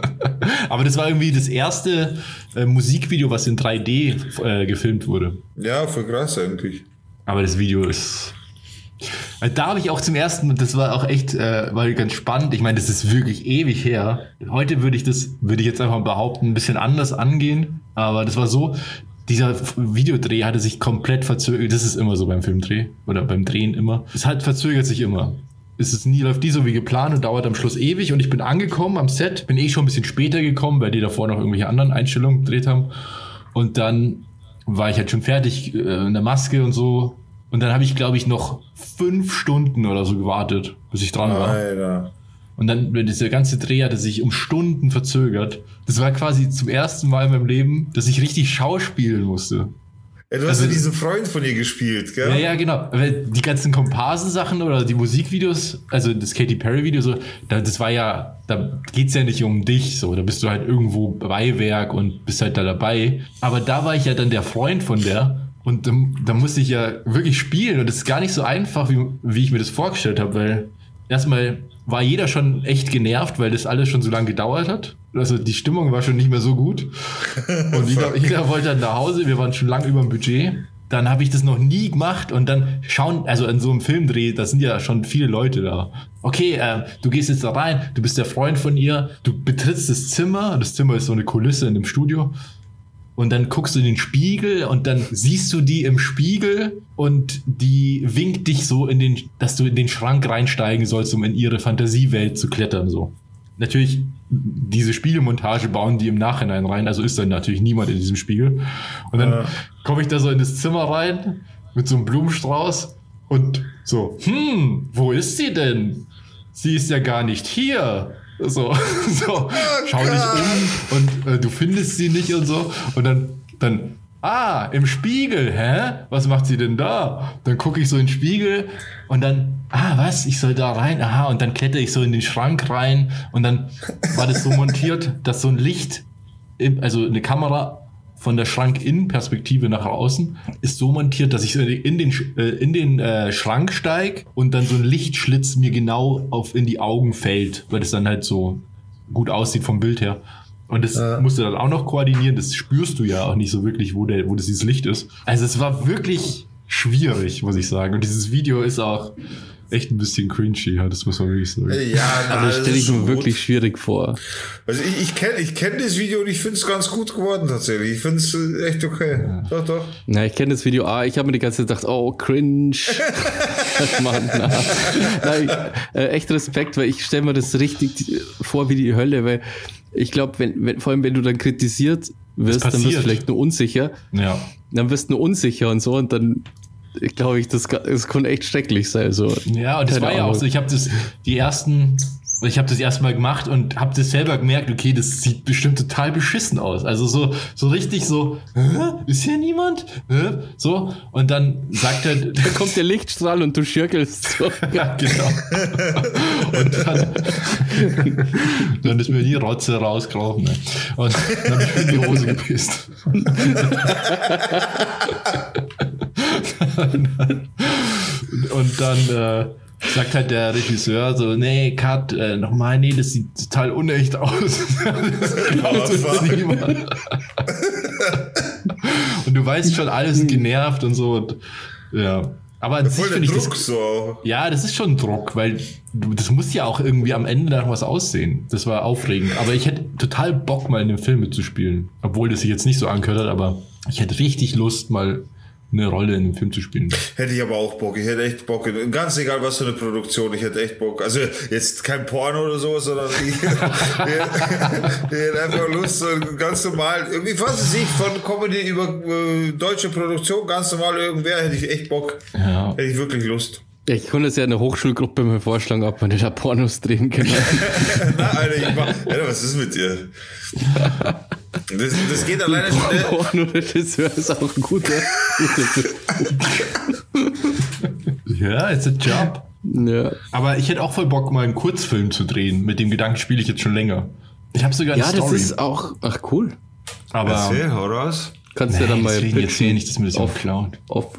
Aber das war irgendwie das erste äh, Musikvideo, was in 3D äh, gefilmt wurde. Ja, voll krass eigentlich. Aber das Video ist. Da habe ich auch zum ersten, das war auch echt, äh, war ganz spannend. Ich meine, das ist wirklich ewig her. Heute würde ich das, würde ich jetzt einfach behaupten, ein bisschen anders angehen. Aber das war so, dieser Videodreh hatte sich komplett verzögert. Das ist immer so beim Filmdreh oder beim Drehen immer. Es halt verzögert sich immer. Es ist nie, läuft nie so wie geplant und dauert am Schluss ewig. Und ich bin angekommen am Set, bin eh schon ein bisschen später gekommen, weil die davor noch irgendwelche anderen Einstellungen gedreht haben. Und dann war ich halt schon fertig äh, in der Maske und so. Und dann habe ich, glaube ich, noch fünf Stunden oder so gewartet, bis ich dran war. Alter. Und dann, wenn dieser ganze Dreh hatte sich um Stunden verzögert. Das war quasi zum ersten Mal in meinem Leben, dass ich richtig schauspielen musste. Ja, du hast Also- ja diesen Freund von ihr gespielt, gell? Ja, ja, genau. Weil die ganzen Komparsensachen oder die Musikvideos, also das Katy Perry-Video, so, da, das war ja, da geht's ja nicht um dich, so. Da bist du halt irgendwo Beiwerk und bist halt da dabei. Aber da war ich ja dann der Freund von der. Und da, da musste ich ja wirklich spielen. Und das ist gar nicht so einfach, wie, wie ich mir das vorgestellt habe, weil erstmal war jeder schon echt genervt, weil das alles schon so lange gedauert hat. Also die Stimmung war schon nicht mehr so gut. (laughs) Und jeder, jeder wollte dann nach Hause. Wir waren schon lange über dem Budget. dann habe ich das noch nie gemacht und dann schauen, also in so einem Filmdreh, da sind ja schon viele Leute da. Okay, äh, du gehst jetzt da rein, du bist der Freund von ihr, du betrittst das Zimmer, das Zimmer ist so eine Kulisse in dem Studio und dann guckst du in den Spiegel und dann siehst du die im Spiegel und die winkt dich so in den, dass du in den Schrank reinsteigen sollst, um in ihre Fantasiewelt zu klettern, so. Natürlich, diese Spiegelmontage bauen die im Nachhinein rein, also ist dann natürlich niemand in diesem Spiegel. Und dann Ja. komme ich da so in das Zimmer rein mit so einem Blumenstrauß und so, hm, wo ist sie denn? Sie ist ja gar nicht hier. So, (laughs) so, schau dich um und äh, du findest sie nicht und so. Und dann, dann, ah, im Spiegel, hä? Was macht sie denn da? Dann gucke ich so in den Spiegel und dann, ah, was? Ich soll da rein? Aha, und dann kletter ich so in den Schrank rein und dann war das so montiert, dass so ein Licht, also eine Kamera von der Schrank-Innen-Perspektive nach außen ist so montiert, dass ich in den, äh, in den äh, Schrank steig und dann so ein Lichtschlitz mir genau auf in die Augen fällt, weil das dann halt so gut aussieht vom Bild her. Und das Ja. musst du dann auch noch koordinieren. Das spürst du ja auch nicht so wirklich, wo, der, wo das dieses Licht ist. Also es war wirklich schwierig, muss ich sagen. Und dieses Video ist auch echt ein bisschen cringy, ja, das muss man wirklich sagen. Ja, na, Aber das stelle ich mir schon wirklich Gut. schwierig vor. Also ich, ich kenne ich kenn das Video und ich finde es ganz gut geworden tatsächlich. Ich finde es echt okay. Doch, doch. Na, ich kenne das Video. Ah, ich habe mir die ganze Zeit gedacht, oh, cringe. (laughs) (laughs) Mann, na. Nein, äh, echt Respekt, weil ich stelle mir das richtig vor wie die Hölle, weil ich glaube, wenn, wenn, vor allem wenn du dann kritisiert wirst, dann wirst du vielleicht nur unsicher. Ja. Dann wirst du nur unsicher und so und dann glaube ich, das, das kann echt schrecklich sein. So. Ja, und das Keine war ja auch Ahnung. so. Ich habe das die ersten, ich habe das erstmal gemacht und habe das selber gemerkt. Okay, das sieht bestimmt total beschissen aus. Also so so richtig so, Hä? ist hier niemand? Hä? So und dann sagt er, (laughs) Da kommt der Lichtstrahl und du schirkelst. So. (laughs) ja, genau. Und dann, (laughs) dann ist mir die Rotze rausgelaufen. Ne? Und dann habe ich in die Hose gepisst. (laughs) Und dann äh, sagt halt der Regisseur so, nee, Cut, äh, nochmal, nee, das sieht total unecht aus. (laughs) das glaubt uns niemand. und du weißt schon, alles genervt und so. Und, ja. Aber an sich Voll der finde ich das Druck so ja, das ist schon Druck, weil du, das muss ja auch irgendwie am Ende nach was aussehen. Das war aufregend. Aber ich hätte total Bock, mal in dem Film mitzuspielen. Obwohl das sich jetzt nicht so angehört hat, aber ich hätte richtig Lust, mal eine Rolle in dem Film zu spielen. Hätte ich aber auch Bock. Ich hätte echt Bock. Ganz egal, was für eine Produktion. Ich hätte echt Bock. Also jetzt kein Porno oder so, sondern ich, ich, (laughs) ich hätte einfach Lust, ganz normal, irgendwie, was weiß ich, von Comedy über äh, deutsche Produktion, ganz normal irgendwer, hätte ich echt Bock. Ja. Hätte ich wirklich Lust. Ja, ich konnte es ja in der Hochschulgruppe mir vorschlagen, ob man da Pornos drehen kann. (laughs) Na, Alter, ich mach, Alter, was ist mit dir? (laughs) Das, das geht alleine schon. ne? Pornoregisseur ist auch ein guter. Ja, it's a job. ja. Aber ich hätte auch voll Bock, mal einen Kurzfilm zu drehen. Mit dem Gedanken spiele ich jetzt schon länger. Ich habe sogar eine ja, das Story. ist auch. Ach, cool. aber Erzähl, raus. Kannst du ja nee, dann mal deswegen pitchen erzähl nicht, dass mir das auf, (laughs) auf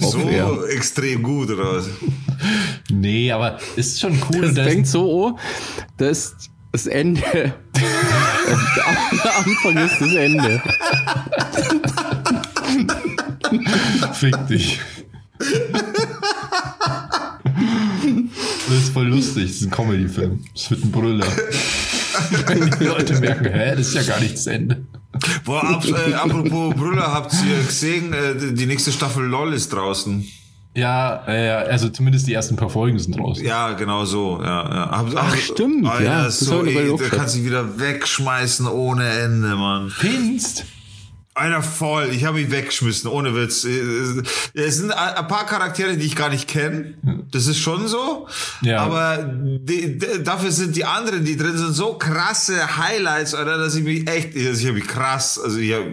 So extrem gut raus. Nee, aber ist schon cool. Das fängt so an, das ist das Ende. (laughs) der Anfang ist das Ende. Fick dich. Das ist voll lustig, das ist ein Comedy-Film. Das wird ein Brüller. Wenn die Leute merken, hä, das ist ja gar nicht das Ende. Boah, ab, äh, apropos Brüller, habt ihr gesehen, äh, die nächste Staffel LOL ist draußen. Ja, äh, also zumindest die ersten paar Folgen sind raus. Ja, genau so. Ja, ja. Hab, Ach, stimmt, Alter, ja, das so, ey, da kannst du dich wieder wegschmeißen ohne Ende, Mann. Finst? Alter, voll. Ich habe ihn weggeschmissen, ohne Witz. Äh, Es sind ein paar Charaktere, die ich gar nicht kenne. Das ist schon so. Ja. Aber die, die, dafür sind die anderen, die drin sind, so krasse Highlights, Alter, dass ich mich echt, ich habe mich krass, also ich habe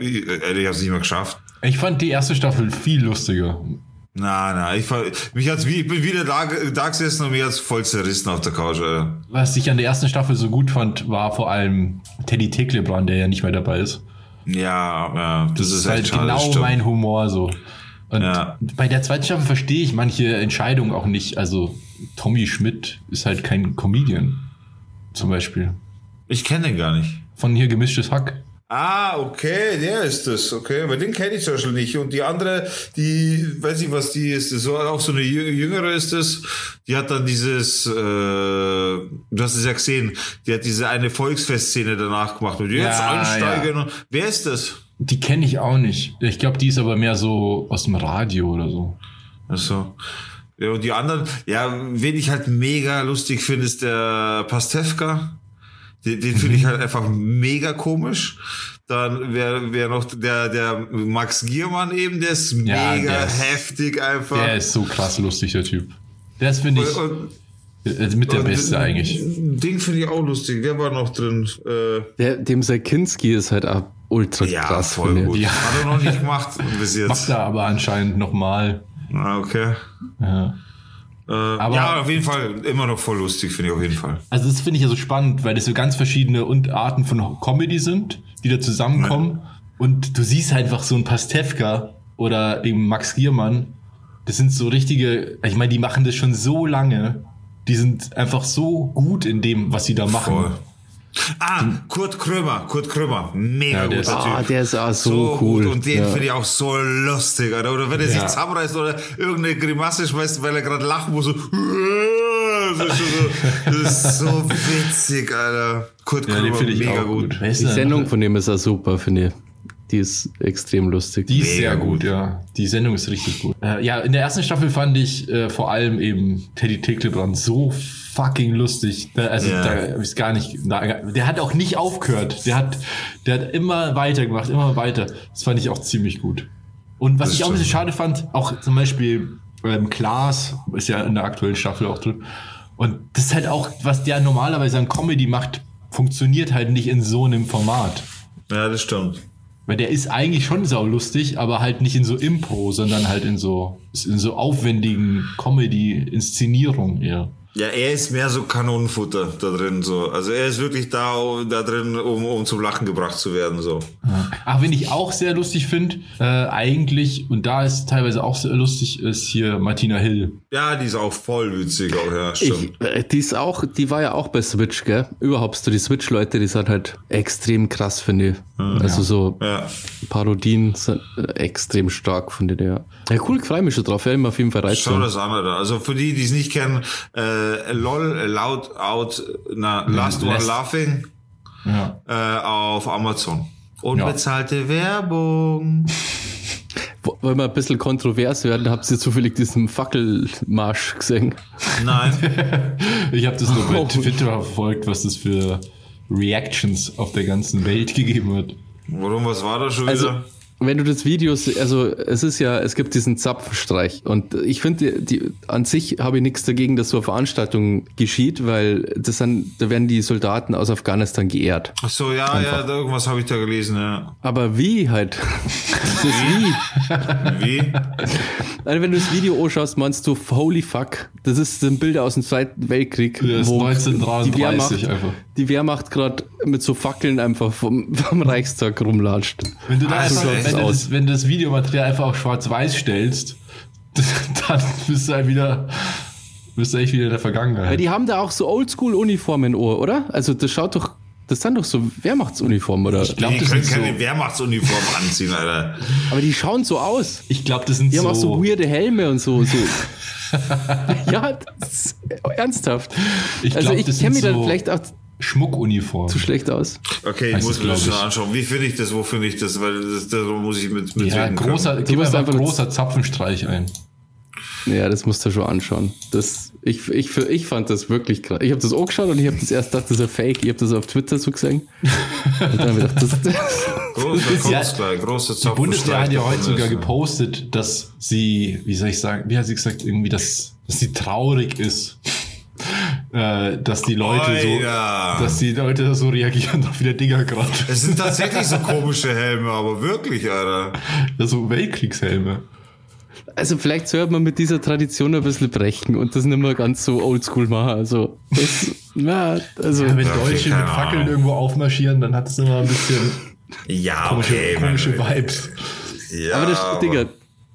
hab's nicht mehr geschafft. Ich fand die erste Staffel viel lustiger. Na, na, ich, mich hat's wie, ich bin wieder da, da gesessen und mich hat's voll zerrissen auf der Couch, Alter. Was ich an der ersten Staffel so gut fand, war vor allem Teddy Teklebran, der ja nicht mehr dabei ist. Ja, ja, das, ist, halt echt schade, genau stimmt. mein Humor so. Und Ja. bei der zweiten Staffel verstehe ich manche Entscheidungen auch nicht. Also Tommy Schmidt ist halt kein Comedian. Zum Beispiel. Ich kenne den gar nicht. Von hier gemischtes Hack. Ah, okay, der ist das, okay, aber den kenne ich zum Beispiel nicht. Und die andere, die, weiß ich was, die ist, so auch so eine jü- jüngere ist das, die hat dann dieses, äh, du hast es ja gesehen, die hat diese eine Volksfestszene danach gemacht und jetzt Ja, einsteigen. Und, wer ist das? Die kenne ich auch nicht. Ich glaube, die ist aber mehr so aus dem Radio oder so. Achso. Ja, und die anderen, ja, wen ich halt mega lustig finde, ist der Pastewka. Den, den finde ich halt einfach mega komisch. Dann wäre wär noch der, der Max Giermann eben, der ist Ja, mega der ist- heftig einfach. Der ist so krass lustig, der Typ. Der ist, finde ich, und, äh, mit der und- Beste eigentlich. Den finde ich auch lustig. Wer war noch drin? Äh, Der, dem Serkinski ist halt auch ultra ja, krass. voll gut. Ja. Hat er noch nicht gemacht bis Macht jetzt. er aber anscheinend nochmal. Ah, okay. Ja. Äh, Aber- ja, auf jeden Fall immer noch voll lustig, finde ich auf jeden Fall. Also das finde ich ja so spannend, weil das so ganz verschiedene und Arten von Comedy sind, die da zusammenkommen. Und du siehst halt einfach so ein Pastewka oder eben Max Giermann. Das sind so richtige, ich meine, die machen das schon so lange. Die sind einfach so gut in dem, was sie da machen. Voll. Ah, Kurt Krömer, Kurt Krömer, mega Ja, der guter ist- Typ. Ah, der ist auch so, cool. gut und den ja. finde ich auch so lustig, Alter. Oder wenn er sich Ja. zusammenreißt oder irgendeine Grimasse schmeißt, weil er gerade lachen muss, so, (laughs) das ist, so, das ist so witzig, Alter. Kurt Ja, den Krömer, finde ich mega auch gut. gut. Die Sendung von dem ist auch super, finde ich. Die ist extrem lustig. Die ist Mega sehr gut. gut, ja. Die Sendung ist richtig gut. Äh, ja, in der ersten Staffel fand ich äh, vor allem eben Teddy Tecklebrand so fucking lustig. Da, also Ja. da ich's gar nicht. Da, der hat auch nicht aufgehört. Der hat, der hat immer weitergemacht, immer weiter. Das fand ich auch ziemlich gut. Und was Das ich auch ein bisschen schade fand, auch zum Beispiel ähm, Klaas ist ja in der aktuellen Staffel auch drin. Und das ist halt auch, was der normalerweise an Comedy macht, funktioniert halt nicht in so einem Format. Ja, das stimmt. Weil der ist eigentlich schon saulustig, aber halt nicht in so Impro, sondern halt in so, in so aufwendigen Comedy-Inszenierungen eher. Ja, er ist mehr so Kanonenfutter da drin, so. Also er ist wirklich da, da drin, um, um zum Lachen gebracht zu werden, so. Ach, wen ich auch sehr lustig finde, äh, eigentlich, und da ist teilweise auch sehr lustig, ist hier Martina Hill. Ja, die ist auch voll witzig, auch, ja, stimmt. Ich, äh, die ist auch, die war ja auch bei Switch, gell? Überhaupt so die Switch-Leute, die sind halt extrem krass, finde ich. Also so ja. Parodien sind extrem stark, finde ich, ja. Ja, cool, ich freue mich schon drauf, werde ich mir auf jeden Fall Schau reizen. das an, Alter. Also für die, die es nicht kennen, äh, LOL, Loud Out, na, Last One Last- Laughing Ja. äh, auf Amazon. Unbezahlte Werbung. (laughs) Wo- Wollen wir ein bisschen kontrovers werden, habt ihr zufällig diesen Fackelmarsch gesehen? Nein. (laughs) Ich habe das nur bei Oh. Twitter verfolgt, was das für Reactions auf der ganzen Welt (laughs) gegeben hat. Warum, was war da schon Also, wieder? Wenn du das Video, also es ist ja, es gibt diesen Zapfenstreich und ich finde, die, die, an sich habe ich nichts dagegen, dass so eine Veranstaltung geschieht, weil das sind, da werden die Soldaten aus Afghanistan geehrt. Ach so, ja, ja, da, irgendwas habe ich da gelesen, ja. Aber wie halt? (laughs) Das ist wie? (laughs) Wie? Also wenn du das Video anschaust, meinst du, holy fuck, das ist ein Bilder aus dem Zweiten Weltkrieg. Das ist wo 1933 die Wehrmacht, einfach. Die Wehrmacht gerade mit so Fackeln einfach vom, vom Reichstag rumlatscht. Wenn du, da Also, einfach, echt wenn, du das, wenn du das Videomaterial einfach auf schwarz-weiß stellst, (laughs) dann bist du halt wieder, bist du echt wieder in der Vergangenheit. Weil die haben da auch so Oldschool-Uniformen, oder? Also das schaut doch, das sind doch so Wehrmachtsuniformen, oder? Ich glaube, Die das können sind so, keine Wehrmachtsuniform anziehen, Alter. Aber die schauen so aus. ich glaube, das sind Die so, haben auch so weirde Helme und so. so. (laughs) ja, das ist ernsthaft. Ich also glaub, ich das kenne mich sind dann so- vielleicht auch Schmuckuniform. zu schlecht aus. Okay, ich muss es, mir das schon anschauen. Wie finde ich das? Wo finde ich das? Weil das, da muss ich mit, mit Ja, großer, können. gib einfach einfach- großer Zapfenstreich ein. Ja, das musst du schon anschauen. Das, ich, ich, ich fand das wirklich krass. Ich habe das auch geschaut und ich habe das erst gedacht, das ist ein Fake. Ich habe das auf Twitter so gesehen. (laughs) Und dann habe ich gedacht, das, das, Großer ist ja- großer Die Bundeswehr hat ja heute sogar gepostet. gepostet, dass sie, wie soll ich sagen, wie hat sie gesagt, irgendwie, dass, dass sie traurig ist. Äh, dass die Leute Alter. so, dass die Leute so reagieren (laughs) auf wieder Dinger gerade. Es sind tatsächlich so komische Helme, aber wirklich, Alter. Ja, so Weltkriegshelme. also vielleicht sollte man mit dieser Tradition ein bisschen brechen und das nicht mehr ganz so oldschool machen. Also, das, ja, also Ja, wenn Deutsche mit Fackeln Ahnung. irgendwo aufmarschieren, dann hat es immer ein bisschen Ja, komische, okay. komische Vibes. Ja, aber das, Digga,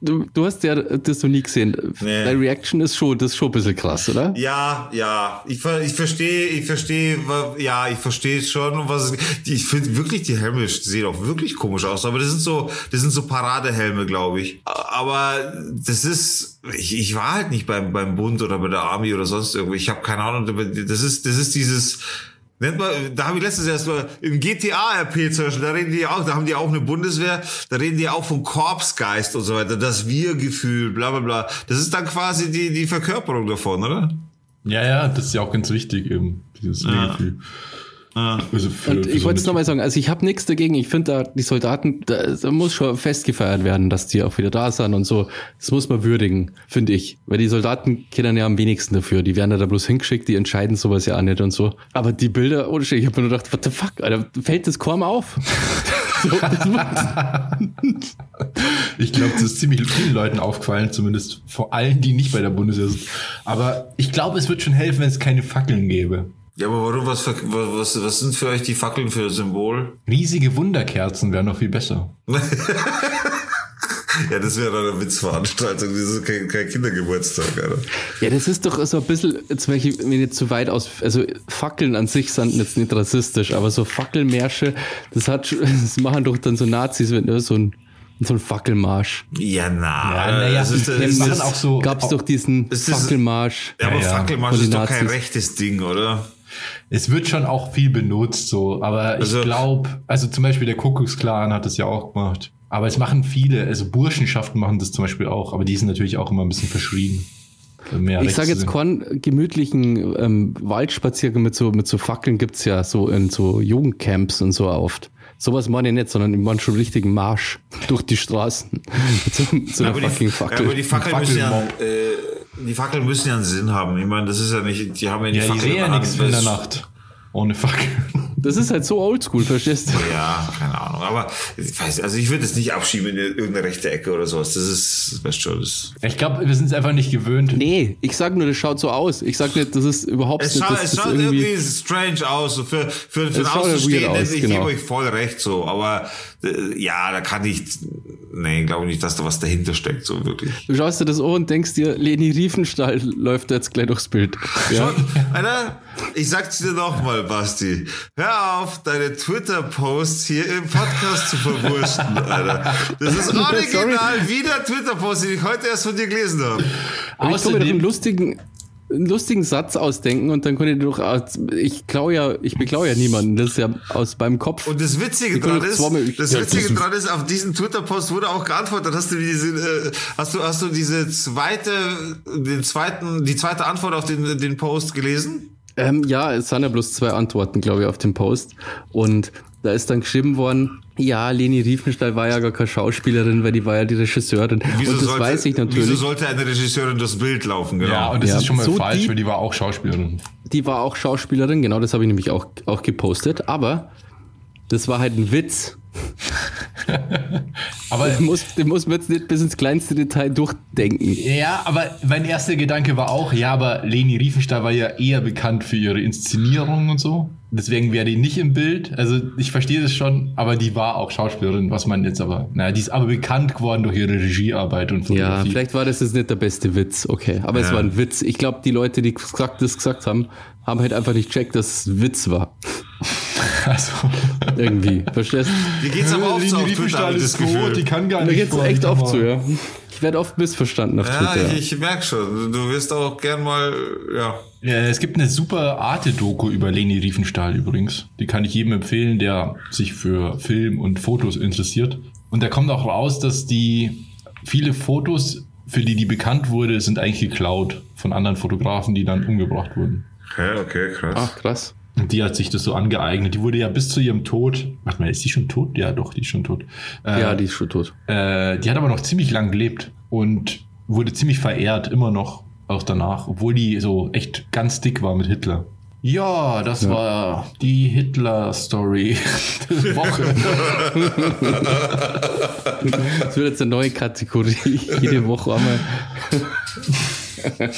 du, du hast ja das noch nie gesehen. Nee. Deine Reaction ist schon, das ist schon ein bisschen krass, oder? Ja, ja, ich, ich verstehe, ich verstehe, ja, ich verstehe es schon, was ich finde wirklich, die Helme sehen auch wirklich komisch aus, aber das sind so, das sind so Paradehelme, glaube ich. Aber das ist, ich, ich war halt nicht beim, beim Bund oder bei der Army oder sonst irgendwo, ich habe keine Ahnung, das ist, das ist dieses, Nennt man, da habe ich letztens erst mal im GTA-RP zum Beispiel, da reden die auch, da haben die auch eine Bundeswehr, da reden die auch vom Korpsgeist und so weiter, das Wir-Gefühl, bla bla bla. Das ist dann quasi die, die Verkörperung davon, oder? Ja, ja, das ist ja auch ganz wichtig, eben, dieses Wir-Gefühl. Also für, Und ich so wollte es nochmal sagen, also ich habe nichts dagegen. Ich finde da, die Soldaten, da, da muss schon fest gefeiert werden, dass die auch wieder da sind und so. Das muss man würdigen, finde ich. Weil die Soldaten kennen ja am wenigsten dafür. Die werden da bloß hingeschickt, die entscheiden sowas ja auch nicht und so. Aber die Bilder, ohne Scheiß, ich habe mir nur gedacht, what the fuck, Alter, fällt das kaum auf? (laughs) Ich glaube, das ist ziemlich vielen Leuten aufgefallen, zumindest vor allen, die nicht bei der Bundeswehr sind. Aber ich glaube, es wird schon helfen, wenn es keine Fackeln gäbe. Ja, aber warum, was, was, was sind für euch die Fackeln für Symbol? Riesige Wunderkerzen wären noch viel besser. (laughs) Ja, das wäre dann eine Witzveranstaltung, das ist kein, kein Kindergeburtstag, Alter. ja, das ist doch so ein bisschen, jetzt wenn ich wenn ich jetzt zu weit aus, also Fackeln an sich sind jetzt nicht rassistisch, aber so Fackelmärsche, das hat, schon- (laughs) das machen doch dann so Nazis, wenn ne, so ein, so ein Fackelmarsch. Ja, na, Ja, na ja, das ist, das ist, machen auch so. Gab's doch diesen Ist das- Fackelmarsch. ja, aber Ja. Fackelmarsch ist doch kein rechtes Ding, oder? Es wird schon auch viel benutzt, so. Aber Also- ich glaube, also zum Beispiel der Kuckucksklan hat das ja auch gemacht. Aber es machen viele, also Burschenschaften machen das zum Beispiel auch, aber die sind natürlich auch immer ein bisschen verschrien. Mehr Ich sage jetzt keinen gemütlichen ähm, Waldspaziergang mit so, mit so Fackeln gibt's ja so in so Jugendcamps und so oft. Sowas meine ich nicht, sondern ich meine schon richtigen Marsch (laughs) durch die Straßen (laughs) mit so, mit so einer aber, fucking die, Fackel. ja, aber die Fackeln müssen ja, äh, die Fackeln müssen ja einen Sinn haben. Ich meine, das ist ja nicht, die haben ja die Ja, die Fackel sehen ja nichts in der Nacht. Ohne Fackel. Das ist halt so oldschool, verstehst du? Ja, keine Ahnung. Aber ich weiß, also ich würde es nicht abschieben in irgendeine rechte Ecke oder sowas. Das ist, weißt schon, das. Ich glaube, wir sind es einfach nicht gewöhnt. Nee, ich sag nur, das schaut so aus. Ich sag nicht, das ist überhaupt Es nicht, schaut, das es ist schaut irgendwie, strange aus. So Für, für, für Es den Außenstehenden, weird aus, ich genau. gebe euch voll recht so. Aber äh, ja, da kann ich, nee, glaube nicht, dass da was dahinter steckt, so wirklich. Du schaust dir das an und denkst dir, Leni Riefenstahl läuft jetzt gleich durchs Bild. Ja. Schon, Alter, ich sag's dir nochmal, Basti. Hör auf, deine Twitter-Posts hier im Podcast zu verwursten, Alter. Das ist (laughs) original wie der Twitter-Post, den ich heute erst von dir gelesen habe. Aber ich kann mir doch einen lustigen, einen lustigen Satz ausdenken und dann könnt ihr doch, ich klau ja, ich beklau ja niemanden. Das ist ja aus beim Kopf. Und das Witzige dran ist, zweimal- das Ja, Witzige dran ist, auf diesen Twitter-Post wurde auch geantwortet. Hast du diese, äh, hast du, hast du diese zweite, den zweiten, die zweite Antwort auf den, den Post gelesen? Ähm, ja, es sind ja bloß zwei Antworten, glaube ich, auf dem Post. Und da ist dann geschrieben worden, ja, Leni Riefenstahl war ja gar keine Schauspielerin, weil die war ja die Regisseurin. und das sollte, weiß ich Wieso natürlich. sollte eine Regisseurin das Bild laufen, genau. ja, und das Ja, ist schon mal so falsch, deep- weil die war auch Schauspielerin. Die war auch Schauspielerin, genau, das habe ich nämlich auch, auch gepostet. Aber das war halt ein Witz. (laughs) Aber Den muss, den muss man jetzt nicht bis ins kleinste Detail durchdenken. Ja, aber mein erster Gedanke war auch, ja, aber Leni Riefenstahl war ja eher bekannt für ihre Inszenierung und so. Deswegen wäre die nicht im Bild. Also ich verstehe das schon, aber die war auch Schauspielerin, was man jetzt aber, naja, die ist aber bekannt geworden durch ihre Regiearbeit und Ja, Fotografie. vielleicht war das jetzt nicht der beste Witz, okay. Aber es Ja. war ein Witz. Ich glaube, die Leute, die gesagt, das gesagt haben, haben halt einfach nicht checkt, dass es ein Witz war. (laughs) Also, Irgendwie. Verstehst du? Die geht's aber oft so auf Leni Twitter, Riefenstahl habe ich das Gefühl. die kann gar Da nicht. geht's vor echt oft so, ja. Ich werde oft missverstanden auf Ja, Twitter. ich, ich merke schon. Du wirst auch gern mal, ja. Ja, es gibt eine super Arte-Doku über Leni Riefenstahl übrigens. Die kann ich jedem empfehlen, der sich für Film und Fotos interessiert. Und da kommt auch raus, dass die viele Fotos, für die die bekannt wurde, sind eigentlich geklaut von anderen Fotografen, die dann umgebracht wurden. Okay, okay, krass. Ach, krass. Und die hat sich das so angeeignet. Die wurde ja bis zu ihrem Tod. Warte mal, ist die schon tot? Ja, doch, die ist schon tot. Äh, Ja, die ist schon tot. äh, die hat aber noch ziemlich lang gelebt und wurde ziemlich verehrt, immer noch, auch danach, obwohl die so echt ganz dick war mit Hitler. Ja, das war die Hitler-Story (laughs) der Woche. Das wird jetzt eine neue Kategorie. Jede Woche einmal. (laughs) (laughs)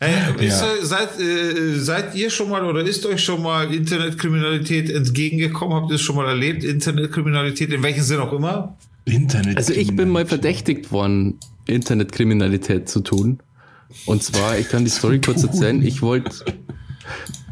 Hey, ist, Ja. seid, äh, seid ihr schon mal oder ist euch schon mal Internetkriminalität entgegengekommen? Habt ihr es schon mal erlebt? Internetkriminalität, in welchem Sinn auch immer? Internet. Also ich bin mal verdächtigt worden, Internetkriminalität zu tun. Und zwar, ich kann die Story kurz erzählen. Ich wollte,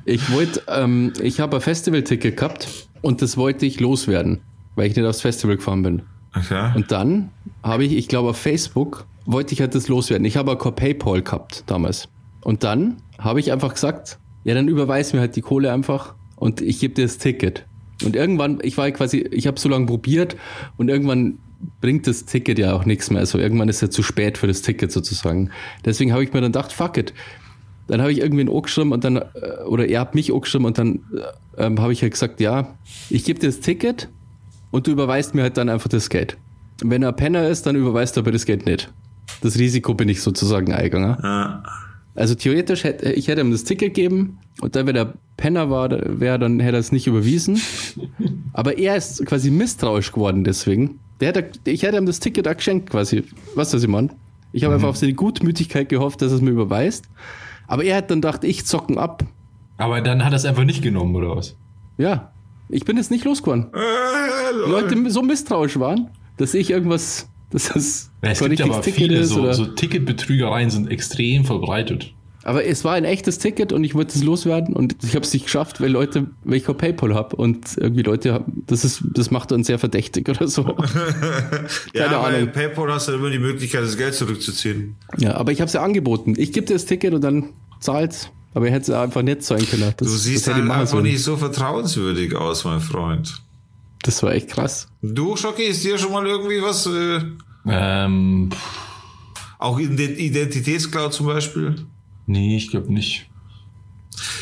ich wollte, ähm, ich habe ein Festivalticket gehabt und das wollte ich loswerden, weil ich nicht aufs Festival gefahren bin. Okay. Und dann habe ich, ich glaube auf Facebook, wollte ich halt das loswerden. Ich habe kein PayPal gehabt damals. Und dann habe ich einfach gesagt, ja, dann überweis mir halt die Kohle einfach und ich gebe dir das Ticket. Und irgendwann, ich war quasi, ich habe so lange probiert und irgendwann bringt das Ticket ja auch nichts mehr. Also irgendwann ist ja zu spät für das Ticket sozusagen. Deswegen habe ich mir dann gedacht, fuck it. Dann habe ich irgendwie einen angeschrieben und dann, äh, oder er hat mich angeschrieben und dann äh, ähm, habe ich halt gesagt, ja, ich gebe dir das Ticket und du überweist mir halt dann einfach das Geld. Wenn er ein Penner ist, dann überweist er aber das Geld nicht. Das Risiko bin ich sozusagen eingegangen. Ja. Also theoretisch hätte ich hätte ihm das Ticket gegeben und dann, wenn er Penner war, wäre, dann hätte er es nicht überwiesen. (laughs) Aber er ist quasi misstrauisch geworden deswegen. Der hätte, ich hätte ihm das Ticket auch geschenkt quasi. Weißt du, was ich meine? Ich habe einfach auf seine Gutmütigkeit gehofft, dass er es mir überweist. Aber er hat dann gedacht, ich zocken ab. Aber dann hat er es einfach nicht genommen, oder was? Ja, ich bin jetzt nicht losgeworden. Äh, Leute so misstrauisch waren, dass ich irgendwas, dass das Ja, es gibt ja aber richtiges viele, so, oder- so Ticketbetrügereien sind extrem verbreitet. Aber es war ein echtes Ticket und ich wollte es loswerden und ich habe es nicht geschafft, weil Leute, weil ich kein PayPal habe und irgendwie Leute haben, das ist, das macht uns sehr verdächtig oder so. (laughs) ja, Keine bei Ahnung. PayPal hast du immer die Möglichkeit, das Geld zurückzuziehen. Ja, aber ich habe es ja angeboten. Ich gebe dir das Ticket und dann zahlt's. Aber er hätte es einfach nicht zahlen können. Das, Du siehst halt einfach sollen. nicht so vertrauenswürdig aus, mein Freund. Das war echt krass. Du, Schocki, ist dir schon mal irgendwie was, äh, Ähm, auch Identitätscloud zum Beispiel? nee, ich glaube nicht.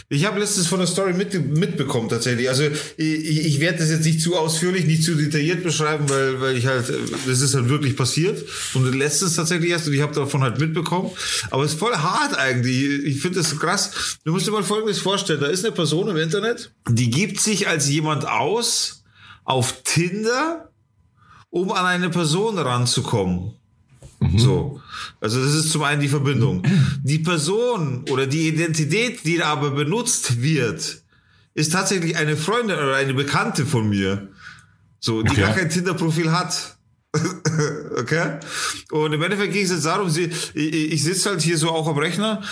Ich habe letztens von der Story mit, mitbekommen tatsächlich. Also ich, ich werde das jetzt nicht zu ausführlich, nicht zu detailliert beschreiben, weil, weil ich halt, das ist halt wirklich passiert. Und letztens tatsächlich erst und ich habe davon halt mitbekommen. Aber es ist voll hart eigentlich. Ich finde das so krass. Du musst dir mal Folgendes vorstellen. Da ist eine Person im Internet, die gibt sich als jemand aus auf Tinder, um an eine Person ranzukommen. So. Also das ist zum einen die Verbindung. Die Person oder die Identität, die da aber benutzt wird, ist tatsächlich eine Freundin oder eine Bekannte von mir. So, die Okay. gar kein Tinder-Profil hat. (laughs) okay? Und im Endeffekt ging es jetzt darum, sie, ich, ich sitze halt hier so auch am Rechner.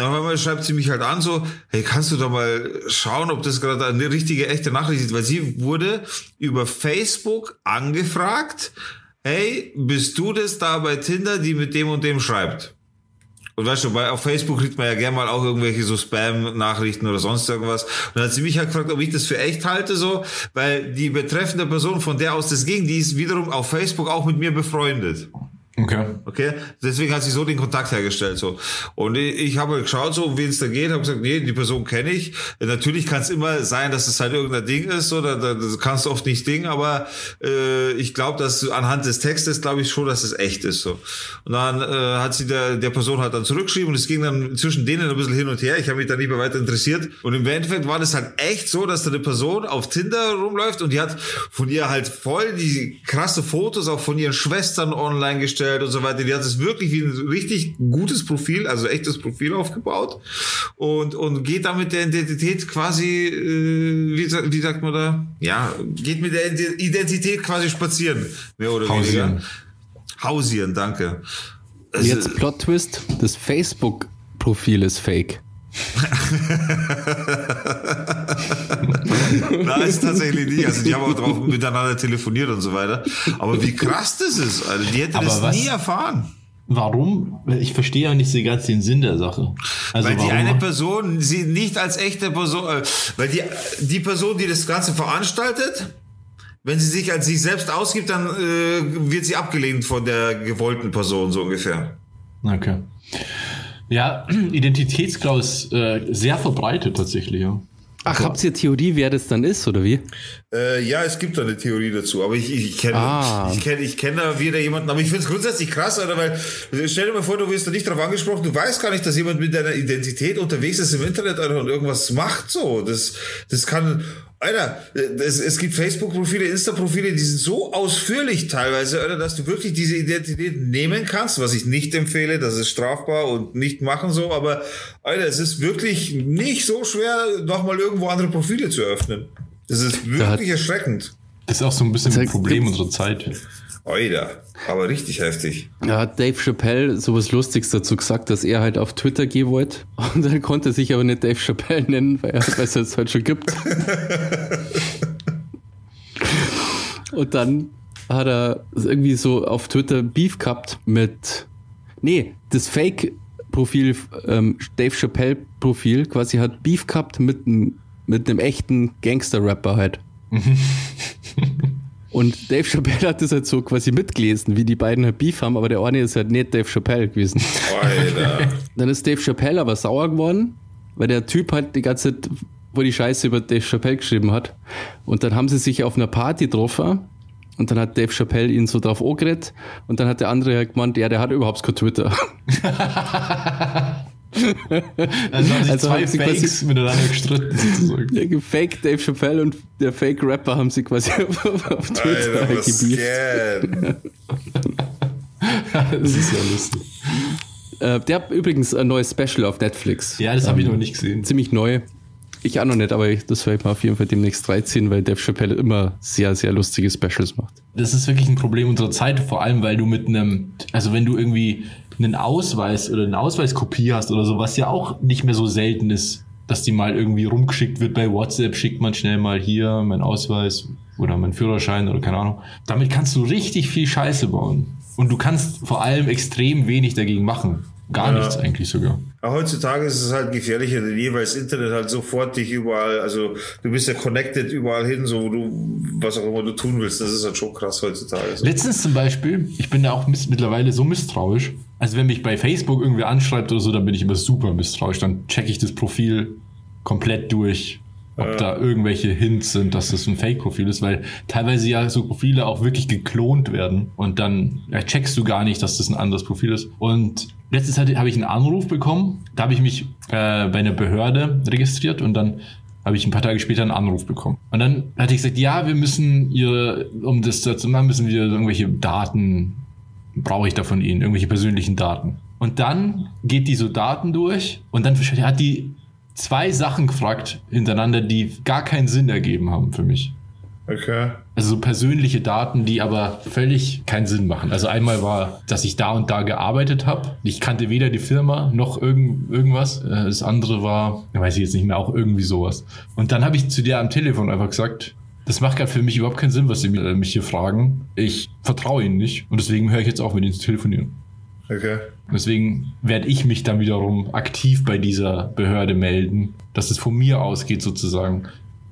Auf einmal schreibt sie mich halt an, so, hey, kannst du da mal schauen, ob das gerade eine richtige, echte Nachricht ist? Weil sie wurde über Facebook angefragt, hey, bist du das da bei Tinder, die mit dem und dem schreibt? Und weißt du, bei, auf Facebook kriegt man ja gerne mal auch irgendwelche so Spam-Nachrichten oder sonst irgendwas. Und dann hat sie mich halt gefragt, ob ich das für echt halte, so, weil die betreffende Person, von der aus das ging, die ist wiederum auf Facebook auch mit mir befreundet. Okay. Okay, deswegen hat sie so den Kontakt hergestellt so. Und ich, habe geschaut, so wie es da geht, habe gesagt, nee, die Person kenne ich. Natürlich kann es immer sein, dass es halt irgendein Ding ist, da, das kannst du oft nicht Ding, aber äh, ich glaube, dass anhand des Textes glaube ich schon, dass es echt ist so. Und dann äh, hat sie der, der Person halt dann zurückgeschrieben und es ging dann zwischen denen ein bisschen hin und her. Ich habe mich da nicht mehr weiter interessiert. Und im Endeffekt war das halt echt so, dass da eine Person auf Tinder rumläuft und die hat von ihr halt voll die krasse Fotos auch von ihren Schwestern online gestellt und so weiter. Die hat es wirklich wie ein richtig gutes Profil, also echtes Profil aufgebaut und, und geht da mit der Identität quasi, äh, wie, wie sagt man da? Ja, geht mit der Identität quasi spazieren, mehr oder Hausieren. weniger. Hausieren, danke. Also, Jetzt Plot-Twist, das Facebook-Profil ist fake. (laughs) Nein, ist tatsächlich nicht. Also die haben auch drauf miteinander telefoniert und so weiter. Aber wie krass das ist, also die hätte das was- nie erfahren. Warum? Ich verstehe ja nicht so ganz den Sinn der Sache. Also Weil die eine Person sie nicht als echte Person, äh, weil die, die Person, die das Ganze veranstaltet, wenn sie sich als sich selbst ausgibt, dann äh, wird sie abgelehnt von der gewollten Person, so ungefähr. Okay. Ja, (clears throat) Identitätsklau ist äh, sehr verbreitet tatsächlich, ja. Ach, habt ihr Theorie, wer das dann ist, oder wie? Äh, ja, es gibt da eine Theorie dazu, aber ich, ich kenne Ah. ich kenne ich kenne da wieder jemanden, aber ich finde es grundsätzlich krass, oder weil stell dir mal vor, du wirst da nicht darauf angesprochen, du weißt gar nicht, dass jemand mit deiner Identität unterwegs ist im Internet Alter, und irgendwas macht so. Das das kann Alter, es, es gibt Facebook-Profile, Insta-Profile, die sind so ausführlich teilweise, Alter, dass du wirklich diese Identität nehmen kannst, was ich nicht empfehle, das ist strafbar und nicht machen so, aber Alter, es ist wirklich nicht so schwer, nochmal irgendwo andere Profile zu öffnen. Das ist Da hat- wirklich erschreckend. Das ist auch so ein bisschen ein Problem unserer Zeit. Oida, aber richtig heftig. Ja, hat Dave Chappelle sowas Lustiges dazu gesagt, dass er halt auf Twitter gehen wollte. Und dann konnte er sich aber nicht Dave Chappelle nennen, weil, er, es es halt schon gibt. Und dann hat er irgendwie so auf Twitter Beef gehabt mit. Nee, das Fake-Profil, ähm, Dave Chappelle-Profil, quasi hat Beef gehabt mit, mit einem echten Gangster-Rapper halt. (laughs) Und Dave Chappelle hat das halt so quasi mitgelesen, wie die beiden halt Beef haben, aber der eine ist halt nicht Dave Chappelle gewesen. Oida. (laughs) Dann ist Dave Chappelle aber sauer geworden, weil der Typ halt die ganze Zeit, wo die Scheiße über Dave Chappelle geschrieben hat. Und dann haben sie sich auf einer Party getroffen und dann hat Dave Chappelle ihn so drauf angeredet und dann hat der andere halt gemeint, ja, der hat überhaupt kein Twitter. (laughs) Also haben sich Also zwei haben Fakes miteinander gestritten, sozusagen. Der Fake Dave Chappelle und der Fake Rapper haben sie quasi auf, auf Twitter Alter, was gebieft. das ist ja lustig. Äh, der hat übrigens ein neues Special auf Netflix. Ja, das habe ich noch nicht gesehen. ziemlich neu. Ich auch noch nicht, aber ich, das werde ich mal auf jeden Fall demnächst reinziehen, weil Dave Chappelle immer sehr, sehr lustige Specials macht. Das ist wirklich ein Problem unserer Zeit, vor allem weil du mit einem, also wenn du irgendwie einen Ausweis oder eine Ausweiskopie hast oder so, was ja auch nicht mehr so selten ist, dass die mal irgendwie rumgeschickt wird bei WhatsApp, schickt man schnell mal hier mein Ausweis oder mein Führerschein oder keine Ahnung. Damit kannst du richtig viel Scheiße bauen. Und du kannst vor allem extrem wenig dagegen machen. Gar Ja. nichts eigentlich sogar. Aber heutzutage ist es halt gefährlicher denn je, weil das Internet halt sofort dich überall, also du bist ja connected überall hin, so wo du, was auch immer du tun willst. Das ist halt schon krass heutzutage. Letztens zum Beispiel, ich bin da auch mittlerweile so misstrauisch. Also wenn mich bei Facebook irgendwie anschreibt oder so, dann bin ich immer super misstrauisch. Dann checke ich das Profil komplett durch, ob da irgendwelche Hints sind, dass das ein Fake-Profil ist, weil teilweise ja so Profile auch wirklich geklont werden und dann ja, checkst du gar nicht, dass das ein anderes Profil ist. Und letztes hatte- habe ich einen Anruf bekommen, da habe ich mich äh, bei einer Behörde registriert und dann habe ich ein paar Tage später einen Anruf bekommen. Und dann hatte ich gesagt, ja, wir müssen ihre, um das zu machen, müssen wir irgendwelche Daten, brauche ich da von Ihnen, irgendwelche persönlichen Daten. Und dann geht die so Daten durch und dann hat die zwei Sachen gefragt hintereinander, die gar keinen Sinn ergeben haben für mich. Okay. Also so persönliche Daten, die aber völlig keinen Sinn machen. Also einmal war, dass ich da und da gearbeitet habe. Ich kannte weder die Firma noch irgend, irgendwas. Äh, Das andere war, weiß ich jetzt nicht mehr, auch irgendwie sowas. Und dann habe ich zu der am Telefon einfach gesagt, das macht gerade für mich überhaupt keinen Sinn, was sie äh, mich hier fragen. Ich vertraue ihnen nicht und deswegen höre ich jetzt auf, mit ihnen zu telefonieren. Okay. Deswegen werde ich mich dann wiederum aktiv bei dieser Behörde melden, dass es von mir ausgeht sozusagen.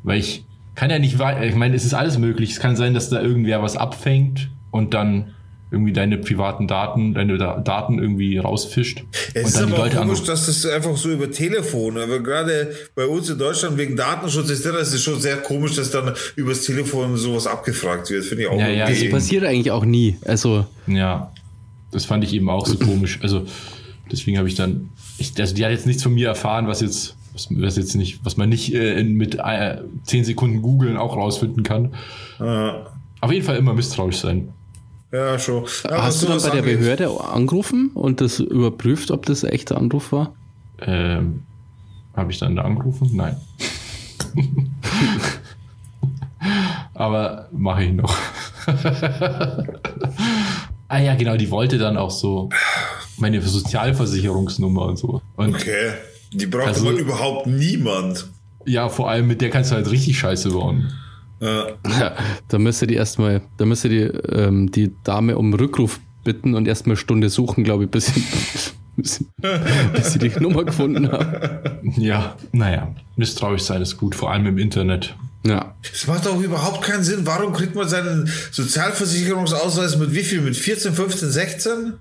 Weil ich kann ja nicht ich meine, es ist alles möglich. Es kann sein, dass da irgendwer was abfängt und dann irgendwie deine privaten Daten, deine Da- Daten irgendwie rausfischt Es und ist dann die aber auch Leute komisch, anrufen. dass das einfach so über Telefon, aber gerade bei uns in Deutschland wegen Datenschutz ist das ist schon sehr komisch, dass dann übers Telefon sowas abgefragt wird. Finde ich auch Ja, ja, eben. Passiert eigentlich auch nie. Also, Ja, das fand ich eben auch so (clears throat) komisch. Also deswegen habe ich dann, ich, also die hat jetzt nichts von mir erfahren, was jetzt, was, was jetzt nicht, was man nicht äh, in, mit äh, 10 Sekunden googeln auch rausfinden kann. Ja, Auf jeden Fall immer misstrauisch sein. Ja schon. Ja, hast du dann bei der angeht. Behörde angerufen und das überprüft, ob das ein echter Anruf war? Ähm, habe ich dann da angerufen? Nein. (laughs) Aber mache ich noch. ah ja, genau, die wollte dann auch so meine Sozialversicherungsnummer und so. Und Okay. Die braucht Also- überhaupt niemand. ja, vor allem mit der kannst du halt richtig Scheiße bauen. Ja. Ja, da müsste die erstmal, da müsste die, ähm, die Dame um Rückruf bitten und erstmal eine Stunde suchen, glaube ich, bis sie, (laughs) bis, sie- bis sie die Nummer gefunden haben. Ja, naja, misstrauisch sein ist gut, vor allem im Internet. Ja. Das macht doch überhaupt keinen Sinn. Warum kriegt man seinen Sozialversicherungsausweis mit wie viel? Mit 14, 15, 16?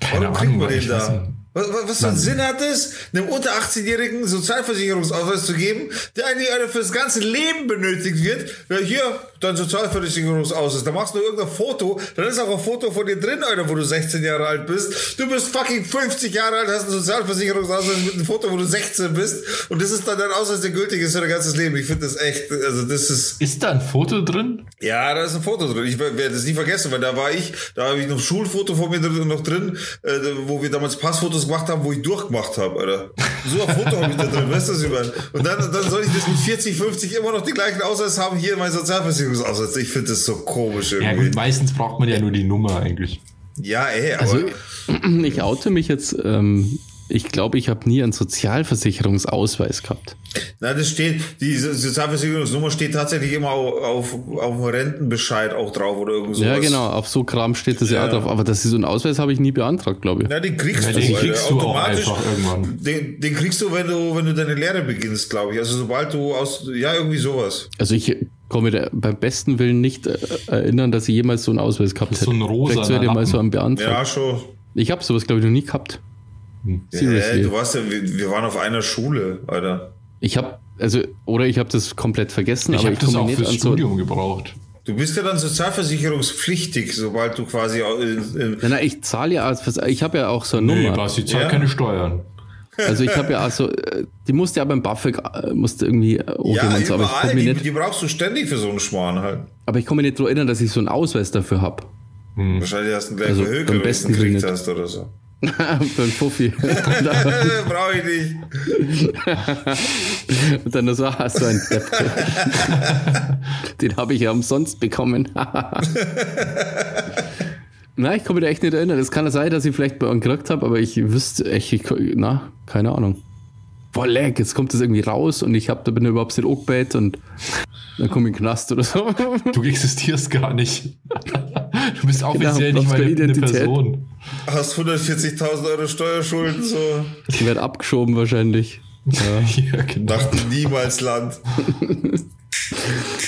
Keine Warum kriegt Ahnung, man den da? Was, was, was für einen Sinn hat es, einem unter 18-Jährigen Sozialversicherungsausweis zu geben, der eigentlich einer fürs ganze Leben benötigt wird? Ja, hier, dein Sozialversicherungsausweis. Da machst du irgendein Foto, dann ist auch ein Foto von dir drin, Alter, wo du 16 Jahre alt bist. Du bist fucking 50 Jahre alt, hast einen Sozialversicherungsausweis mit einem Foto, wo du 16 bist. Und das ist dann dein Ausweis, der gültig ist für dein ganzes Leben. Ich finde das echt, also das ist, Ist da ein Foto drin? ja, da ist ein Foto drin. Ich werde das nie vergessen, weil da war ich, da habe ich noch ein Schulfoto von mir drin, noch drin, äh, wo wir damals Passfotos Fotos gemacht haben, wo ich durchgemacht habe, Alter. So ein Foto habe ich da drin, weißt du, was ich meine? Und dann, dann soll ich das mit 40, 50 immer noch die gleichen Ausweis haben, hier mein Sozialversicherungsausweis. Ich finde das so komisch Ja irgendwie. gut, meistens braucht man ja nur die Nummer eigentlich. Ja, ey, aber Also (clears throat) ich oute mich jetzt, ähm, ich glaube, ich habe nie einen Sozialversicherungsausweis gehabt. na, das steht, die Sozialversicherungsnummer steht tatsächlich immer auf, auf, auf dem Rentenbescheid auch drauf oder irgend sowas. Ja, genau, auf so Kram steht das ja, Ja. auch drauf. Aber das ist so ein Ausweis habe ich nie beantragt, glaube ich. Ja, den kriegst Ja, du, den Alter, kriegst du auch automatisch. einfach irgendwann. Den, den kriegst du, wenn du, wenn du deine Lehre beginnst, glaube ich. Also sobald du aus, ja, irgendwie sowas. Also ich komme mir beim besten Willen nicht äh, erinnern, dass ich jemals so einen Ausweis gehabt hätte. so ein rosaner Vielleicht sollte ich mal so einen beantragen. Ja, schon. Ich habe sowas, glaube ich, noch nie gehabt. Äh, Seriously. du warst ja, wir, wir waren auf einer Schule, Alter. Ich habe, also, oder ich habe das komplett vergessen, Ich aber habe ich das auch nicht fürs an so. Studium gebraucht. Du bist ja dann sozialversicherungspflichtig, sobald du quasi in, in, Nein, nein, ich zahle ja, als- ich habe ja auch so eine Nee, Nummer. Basti zahlt Ja. keine Steuern. Also ich habe ja also, die musste ja beim BAföG, äh, musste irgendwie äh, ja, so, aber ich die, nicht, die brauchst du ständig für so einen Schmarrn halt. aber ich komme mir nicht daran erinnern, dass ich so einen Ausweis dafür habe. Wahrscheinlich hast du ihn gleich Also Willen gekriegt nicht. hast oder so. (laughs) Für einen Fuffi. (laughs) (laughs) Brauche ich nicht. Und dann so, ah, so ein Depp. Den habe ich ja umsonst bekommen. Na, ich komme mir da echt nicht erinnern. Es kann sein, dass ich vielleicht bei euch gekriegt habe, aber ich wüsste echt, ich, na, keine Ahnung. Boah, leck, jetzt kommt das irgendwie raus und ich hab, da bin ich überhaupt nicht angebet und dann komme ich in den Knast oder so. (laughs) Du existierst gar nicht. Du bist offiziell Genau, nicht mal keine eine Identität. Person. Hast 140.000 Euro Steuerschulden, so Ich werde abgeschoben wahrscheinlich. Ja, (laughs) Ja, genau. nach Niemalsland.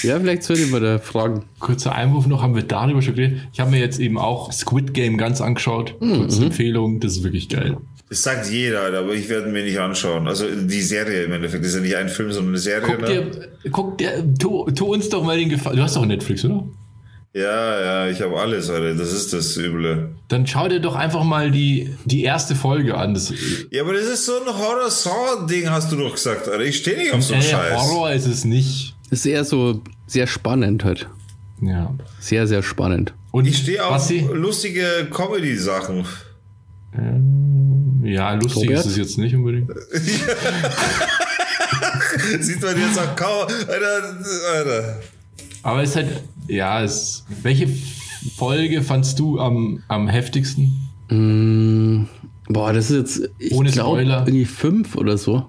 ja vielleicht sollte ich mal da fragen. Kurzer Einwurf noch, haben wir darüber schon geredet. Ich habe mir jetzt eben auch Squid Game ganz angeschaut. Kurze Empfehlung, das ist wirklich geil. Das sagt jeder, aber ich werde mir nicht anschauen. Also die Serie im Endeffekt, das ist ja nicht ein Film, sondern eine Serie. Guck ne? dir, guck dir, tu, tu uns doch mal den Gefallen. Du hast doch Netflix, oder? Ja, ja, ich habe alles, Alter. Das ist das Üble. Dann schau dir doch einfach mal die, die erste Folge an. Das, Ja, aber das ist so ein Horror-Saw-Ding, hast du doch gesagt, Alter. Ich stehe nicht auf so einen äh, Scheiß. Horror ist es nicht. Das ist eher so sehr spannend halt. Ja. Sehr, sehr spannend. Und Ich stehe auf Basti? lustige Comedy-Sachen. Ja, lustig Robert? ist es jetzt nicht unbedingt. (laughs) Sieht man jetzt auch kaum. Alter, Alter. Aber es ist halt, ja, es. Welche Folge fandst du am, am heftigsten? Mm, boah, das ist jetzt, ich Ohne glaube, Spoiler. irgendwie fünf oder so.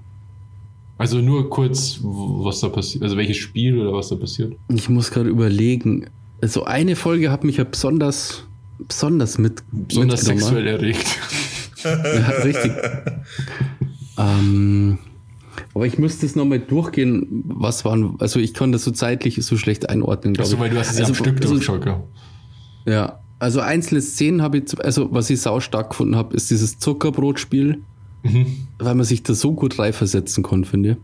Also nur kurz, was da passiert, also welches Spiel oder was da passiert. Ich muss gerade überlegen. Also eine Folge hat mich ja besonders, besonders mit, Besonders mitgenommen. sexuell erregt. Ja, richtig. (laughs) ähm, aber ich müsste es nochmal durchgehen, was waren, also ich kann das so zeitlich so schlecht einordnen, glaube Achso, ich. weil du hast es ja also, am Stück also, durchgeschaut, ja. Ja, also einzelne Szenen habe ich, also was ich sau stark gefunden habe, ist dieses Zuckerbrotspiel, Mhm. weil man sich da so gut reinversetzen konnte, finde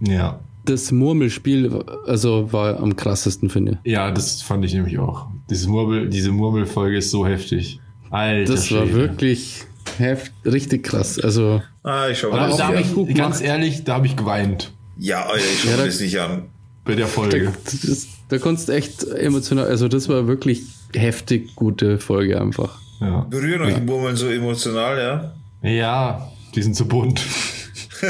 ich. Ja. Das Murmelspiel, also war am krassesten, finde ich. Ja, das fand ich nämlich auch. Dieses Murmel, diese Murmelfolge ist so heftig. Alter. Das war wirklich heft, richtig krass. Also, Ah, ich schau mal. Das da an. ich, gut ganz gemacht. ehrlich, da habe ich geweint Ja, Alter, ich schau Ja, mir da- das nicht an. bei der da, Folge. das, da konntest du echt emotional, also das war wirklich heftig gute Folge einfach. Ja. Berühren euch Murmeln so emotional, ja? ja, die sind so bunt. (laughs)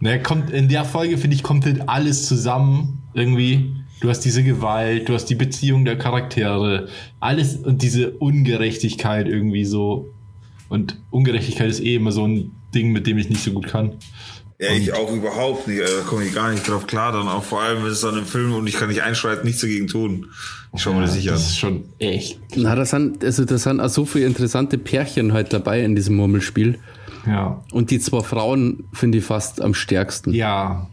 ne, kommt in der Folge, finde ich, kommt halt alles zusammen irgendwie. Du hast diese Gewalt, du hast die Beziehung der Charaktere, alles und diese Ungerechtigkeit irgendwie so. Und Ungerechtigkeit ist eh immer so ein Ding, mit dem ich nicht so gut kann. Ja, ich auch überhaupt nicht. Alter, Da komme ich gar nicht drauf klar. Dann auch vor allem, wenn es dann im Film und ich kann nicht einschreiten, nichts dagegen tun. Ich schau mir das nicht an. Das ist schon echt. Na, da sind, also da sind auch so viele interessante Pärchen halt dabei in diesem Murmelspiel. Ja. Und die zwei Frauen finde ich fast am stärksten. Ja.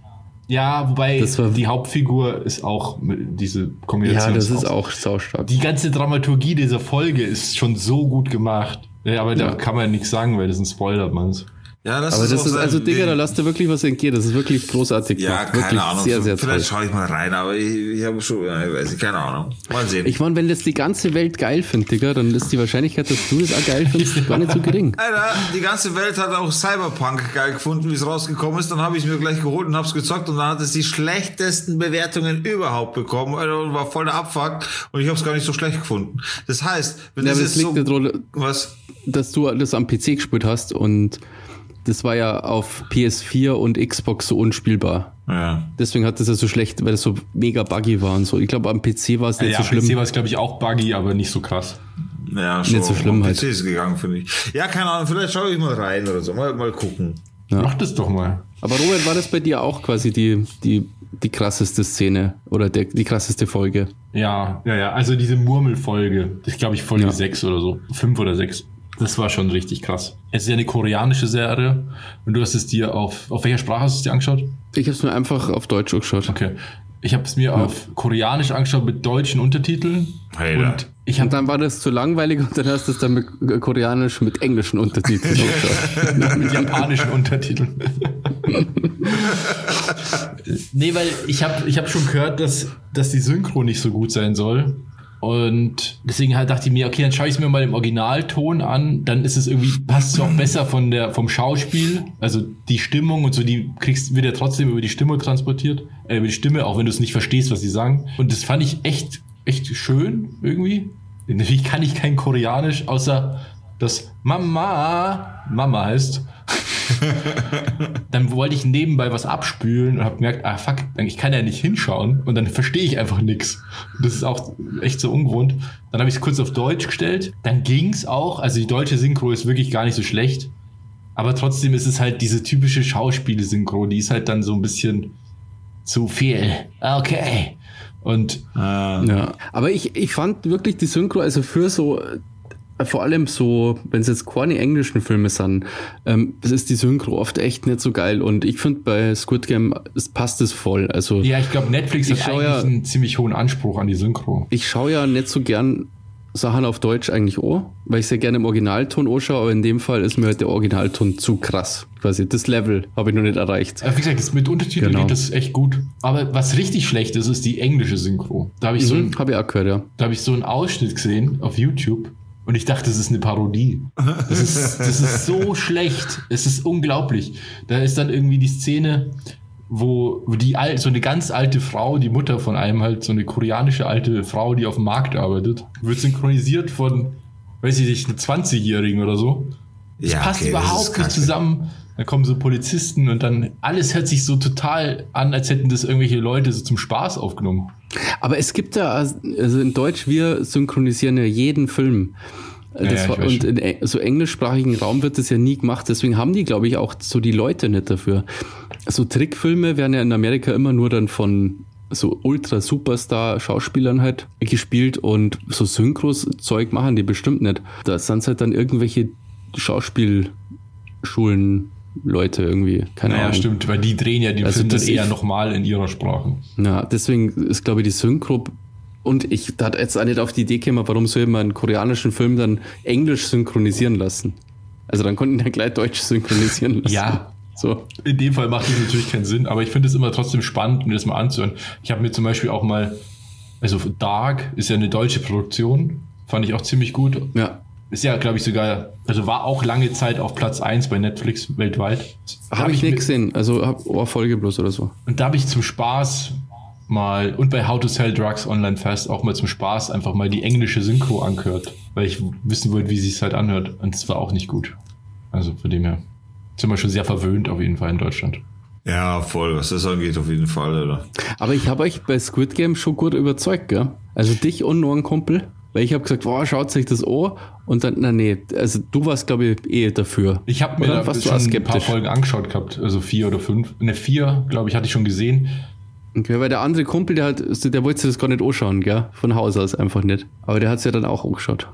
Ja, wobei war- die Hauptfigur ist auch diese Kombination. Ja, das ist auch saustark. Die ganze Dramaturgie dieser Folge ist schon so gut gemacht. Ja, aber da Ja. kann man nichts sagen, weil das ein Spoiler, man. Ja, das Aber ist das ist, also Digga, da lasst dir wirklich was entgehen. Das ist wirklich großartig. Ja, gemacht. keine wirklich Ahnung. Sehr, sehr. Vielleicht schaue ich mal rein, aber ich, ich habe schon, ich weiß nicht, keine Ahnung. Mal sehen. Ich meine, wenn das die ganze Welt geil findet, Digga, dann ist die Wahrscheinlichkeit, dass du das auch geil findest, gar nicht so gering. (laughs) Alter, die ganze Welt hat auch Cyberpunk geil gefunden, wie es rausgekommen ist. Dann habe ich es mir gleich geholt und habe es gezockt und dann hat es die schlechtesten Bewertungen überhaupt bekommen Alter, und war voll der Abfuck und ich habe es gar nicht so schlecht gefunden. Das heißt, wenn Ja, das es liegt so... daran, Was? dass du das am PC gespielt hast und das war ja auf PS4 und Xbox so unspielbar. Ja. Deswegen hat das ja so schlecht, weil das so mega buggy war und so. Ich glaube, am PC war es nicht ja, so schlimm. PC war es, glaube ich, auch buggy, aber nicht so krass. Ja, schon. Nicht so schlimm halt. PC ist gegangen, finde ich. Ja, keine Ahnung, vielleicht schaue ich mal rein oder so. Mal, mal gucken. Ja. Mach das doch mal. Aber Robert, war das bei dir auch quasi die, die, die krasseste Szene oder der, die krasseste Folge? Ja, ja, ja. Also diese Murmelfolge, das glaube ich Folge Ja. 6 oder so. 5 oder 6. Das war schon richtig krass. Es ist ja eine koreanische Serie und du hast es dir auf, auf welcher Sprache hast du es dir angeschaut? Ich habe es mir einfach auf Deutsch angeschaut. Okay. Ich habe es mir auf Koreanisch angeschaut mit deutschen Untertiteln. Hey, und ich Und habe dann war das zu langweilig und dann hast du es dann mit Koreanisch mit englischen Untertiteln (laughs) angeschaut. mit japanischen Untertiteln. (laughs) nee, weil ich habe ich hab schon gehört, dass, dass die Synchro nicht so gut sein soll. Und deswegen halt dachte ich mir, okay, dann schaue ich es mir mal im Originalton an. Dann ist es irgendwie, passt es auch besser von der, vom Schauspiel. Also die Stimmung und so, die kriegst, wird ja trotzdem über die Stimme transportiert. Äh, über die Stimme, auch wenn du es nicht verstehst, was sie sagen. Und das fand ich echt, echt schön irgendwie. Natürlich kann ich kein Koreanisch, außer dass Mama Mama heißt. (laughs) dann wollte ich nebenbei was abspülen und habe gemerkt, ah fuck, ich kann ja nicht hinschauen und dann verstehe ich einfach nichts. Das ist auch echt so ungewohnt. Dann habe ich es kurz auf Deutsch gestellt, dann ging's auch. Also die deutsche Synchro ist wirklich gar nicht so schlecht, aber trotzdem ist es halt diese typische Schauspiel-Synchro, die ist halt dann so ein bisschen zu viel. Okay. Und Ja. Aber ich, ich fand wirklich die Synchro, also für so, äh, vor allem so, wenn es jetzt keine englischen Filme sind, ähm, das ist die Synchro oft echt nicht so geil. Und ich finde bei Squid Game, es passt es voll. Also ja, ich glaube, Netflix Ich hat eigentlich ja- einen ziemlich hohen Anspruch an die Synchro. ich schaue ja nicht so gern Sachen auf Deutsch eigentlich auch, weil ich sehr gerne im Originalton anschaue, aber in dem Fall ist mir halt der Originalton zu krass. Quasi das Level habe ich noch nicht erreicht. Aber wie gesagt, das mit Untertiteln Genau. geht das echt gut. Aber was richtig schlecht ist, ist die englische Synchro. Da habe ich, so Mhm, ein- habe ich auch gehört, ja. da hab ich so einen Ausschnitt gesehen auf YouTube und ich dachte, das ist eine Parodie. Das ist, das ist so schlecht. Es ist unglaublich. Da ist dann irgendwie die Szene, wo die al so eine ganz alte Frau, die Mutter von einem halt, so eine koreanische alte Frau, die auf dem Markt arbeitet, wird synchronisiert von, weiß ich nicht, einer 20-Jährigen oder so. Das Ja, passt okay, überhaupt nicht zusammen. Da kommen so Polizisten und dann alles hört sich so total an, als hätten das irgendwelche Leute so zum Spaß aufgenommen. Aber es gibt ja, also in Deutsch, wir synchronisieren ja jeden Film. Ja, war, und in so englischsprachigen Raum wird das ja nie gemacht. Deswegen haben die, glaube ich, auch so die Leute nicht dafür. So Trickfilme werden ja in Amerika immer nur dann von so Ultra-Superstar-Schauspielern halt gespielt und so Synchros-Zeug machen die bestimmt nicht. Da sind halt dann irgendwelche Schauspielschulen Leute irgendwie. Keine Naja, Ahnung. stimmt, weil die drehen ja den Also Film dann das eher nochmal in ihrer Sprache. Ja, deswegen ist, glaube ich, die Synchro. Und ich da hat jetzt auch nicht auf die Idee gekommen, warum soll man einen koreanischen Film dann englisch synchronisieren lassen? Also dann konnten die gleich deutsch synchronisieren lassen. Ja. So. In dem Fall macht das natürlich keinen Sinn, aber ich finde es immer trotzdem spannend, mir das mal anzuhören. Ich habe mir zum Beispiel auch mal, also Dark ist ja eine deutsche Produktion, fand ich auch ziemlich gut. Ja. Ist ja, glaube ich, sogar, also war auch lange Zeit auf Platz 1 bei Netflix weltweit. Habe ich nicht gesehen. Also hab oh, Folge bloß oder so. Und da habe ich zum Spaß mal, und bei How to Sell Drugs Online Fast auch mal zum Spaß einfach mal die englische Synchro angehört, weil ich wissen wollte, wie sie es halt anhört. Und es war auch nicht gut. Also von dem her sind wir schon sehr verwöhnt auf jeden Fall in Deutschland. Ja, voll, was das angeht, auf jeden Fall, oder? Aber ich habe euch bei Squid Game schon gut überzeugt, gell? Also dich und nur einen Kumpel. Weil ich habe gesagt, boah, schaut sich das an. Und dann, na nee, also du warst, glaube ich, eh dafür. Ich habe mir Oder da du schon ein paar? Folgen angeschaut gehabt, also vier oder fünf. Eine vier, glaube ich, hatte ich schon gesehen. Okay, weil der andere Kumpel, der hat, der wollte sich das gar nicht anschauen, gell? Von Haus aus einfach nicht. Aber der hat es ja dann auch angeschaut.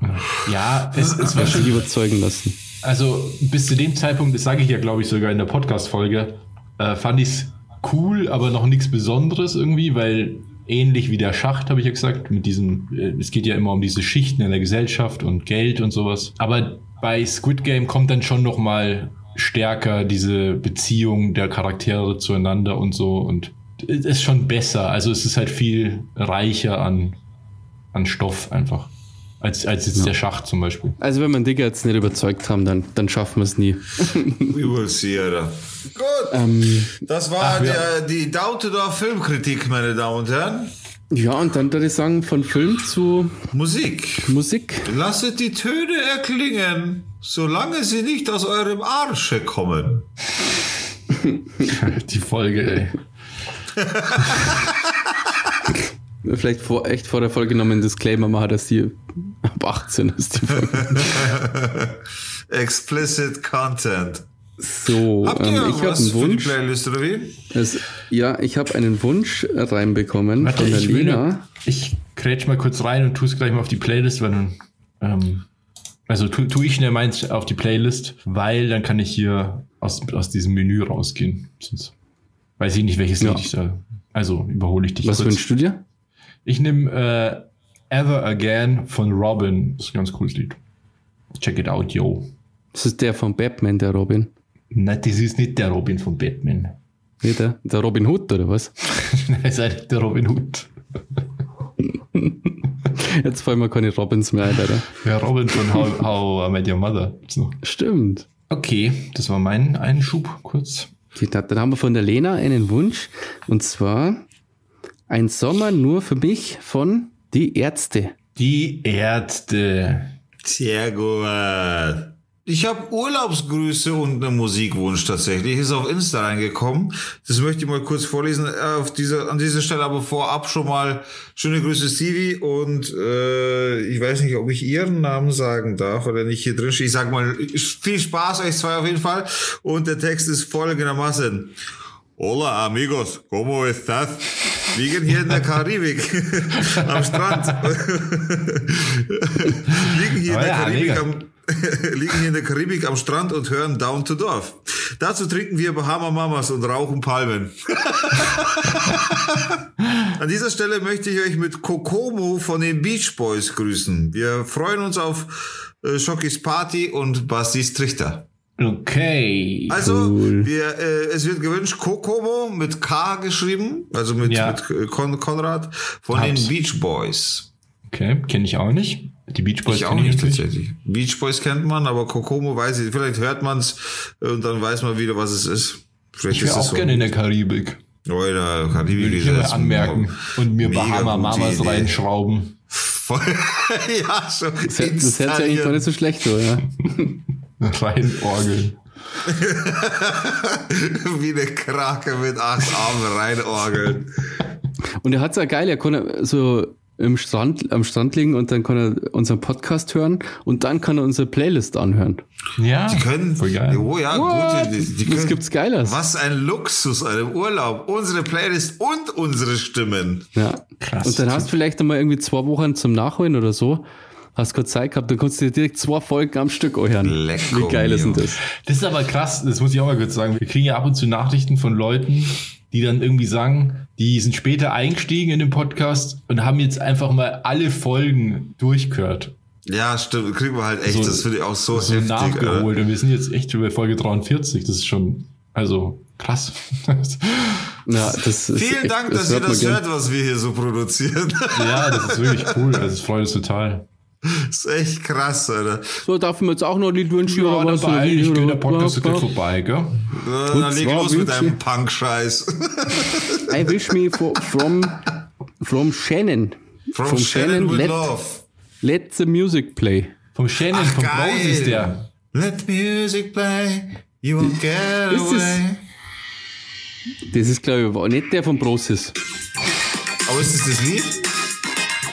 Ja, (laughs) es, es war schon, überzeugen lassen. also bis zu dem Zeitpunkt, das sage ich ja, glaube ich, sogar in der Podcast-Folge, äh, fand ich es cool, aber noch nichts Besonderes irgendwie, weil ähnlich wie der Schacht, habe ich ja gesagt, mit diesen, äh, es geht ja immer um diese Schichten in der Gesellschaft und Geld und sowas. Aber bei Squid Game kommt dann schon noch mal stärker, diese Beziehung der Charaktere zueinander und so. Und es ist schon besser. Also es ist halt viel reicher an, an Stoff einfach. Als, als jetzt der Schacht zum Beispiel. Also wenn wir den Digger jetzt nicht überzeugt haben, dann, dann schaffen wir es nie. (laughs) We will see, Alter. Gut. Ähm, Das war Ach, der, die Down-to-Door Filmkritik, meine Damen und Herren. ja, und dann würde ich sagen, von Film zu Musik. Musik. Lasset die Töne erklingen, solange sie nicht aus eurem Arsche kommen. (laughs) Die Folge, ey. (laughs) Vielleicht vor, echt vor der Folge nochmal einen Disclaimer machen, dass die ab 18 ist. Die Folge. (laughs) Explicit Content. So, Habt ihr ähm, ich habe einen für die Wunsch. Playlist oder wie? Es, ja, ich habe einen Wunsch reinbekommen Warte, von der ich will, Lena. ich grätsch mal kurz rein und tu es gleich mal auf die Playlist, weil dann, ähm, also tu, tu ich schnell meins auf die Playlist, weil dann kann ich hier aus, aus diesem Menü rausgehen. Sonst weiß ich nicht, welches Ja. Lied ich da, also überhole ich dich Was kurz. wünschst du dir? Ich nehme äh, Ever Again von Robin. Das ist ein ganz cooles Lied. Check it out, yo. Das ist der von Batman, der Robin. Nein, das ist nicht der Robin von Batman. Nee, der, der Robin Hood, oder was? (laughs) das ist eigentlich der Robin Hood. Jetzt fallen mir keine Robins mehr ein, Alter. Der Robin von How, How I Met Your Mother. So. Stimmt. Okay, das war mein Einschub kurz. Dann haben wir von der Lena einen Wunsch. Und zwar ein Sommer nur für mich von Die Ärzte. Die Ärzte. Sehr gut. Ich habe Urlaubsgrüße und einen Musikwunsch tatsächlich. Ist auf Insta reingekommen. Das möchte ich mal kurz vorlesen. Äh, Auf dieser, an dieser Stelle aber vorab schon mal schöne Grüße Stevie und äh, ich weiß nicht, ob ich ihren Namen sagen darf oder nicht hier drin steht. Ich sag mal viel Spaß euch zwei auf jeden Fall. Und der Text ist folgendermaßen. Hola amigos, ¿cómo estás? Liegen hier in der Karibik (laughs) am Strand. (laughs) Liegen hier in Oh der Karibik mega. am (laughs) liegen hier in der Karibik am Strand und hören Down to Dorf. Dazu trinken wir Bahama Mamas und rauchen Palmen. (laughs) An dieser Stelle möchte ich euch mit Kokomo von den Beach Boys grüßen. Wir freuen uns auf äh, Schokis Party und Bastis Trichter. Okay. Also, Cool. wir, äh, es wird gewünscht, Kokomo mit K geschrieben, also mit, Ja. mit äh, Kon Konrad von Hab's. den Beach Boys. Okay, kenne ich auch nicht. Die Beach Boys Ich auch nicht tatsächlich. Beach Boys kennt man, aber Kokomo weiß ich. Vielleicht hört man es und dann weiß man wieder, was es ist. Vielleicht Ich wäre ist es auch gerne in der Karibik. Oder Karibik Würde ich jetzt anmerken. Und mir Bahama Mamas Idee. reinschrauben. Voll- (laughs) ja, schon. Das, hört- das hört sich eigentlich gar nicht so schlecht, an, (laughs) ja. Reinorgeln. (laughs) Wie eine Krake mit acht Armen reinorgeln. Und er hat's ja geil, er kann so im Strand, am Strand liegen und dann kann er unseren Podcast hören und dann kann er unsere Playlist anhören. Ja, Die können, voll geil. oh ja, What? gut, die, die Was können, gibt's Geiles? Was ein Luxus, einem Urlaub. Unsere Playlist und unsere Stimmen. Ja. Krass. Und dann hast du vielleicht einmal irgendwie zwei Wochen zum Nachholen oder so. Hast kurz Zeit gehabt, dann kannst du dir direkt zwei Folgen am Stück hören. Lecco Wie geil ist denn das? Das ist aber krass, das muss ich auch mal kurz sagen. Wir kriegen ja ab und zu Nachrichten von Leuten, die dann irgendwie sagen, die sind später eingestiegen in den Podcast und haben jetzt einfach mal alle Folgen durchgehört. Ja, stimmt. Kriegen wir halt echt. So- das finde ich auch so, So heftig. nachgeholt. Und wir sind jetzt echt über Folge 43. Das ist schon, also krass. (laughs) Ja, das ist Vielen echt- Dank, dass ihr das gern. hört, was wir hier so produzieren. ja, das ist wirklich (laughs) cool. Also es freut uns total. Das (laughs) ist echt kraß, Alter. So, darf ich mir jetzt auch noch ein Lied wünschen? Ja, oder was? dabei, wie? ich Oder bin der Podcast ist vorbei, gell? Dann leg zwar los mit deinem Punk-Scheiß. I wish me for, from, from Shannon. From, Shannon with let, Love. let the music play. Vom Shannon, Ach, vom geil. Rose ist der. Let music play, you won't get Ist away. Das ist, glaube ich, nicht der von Brosis. Aber ist das das Lied?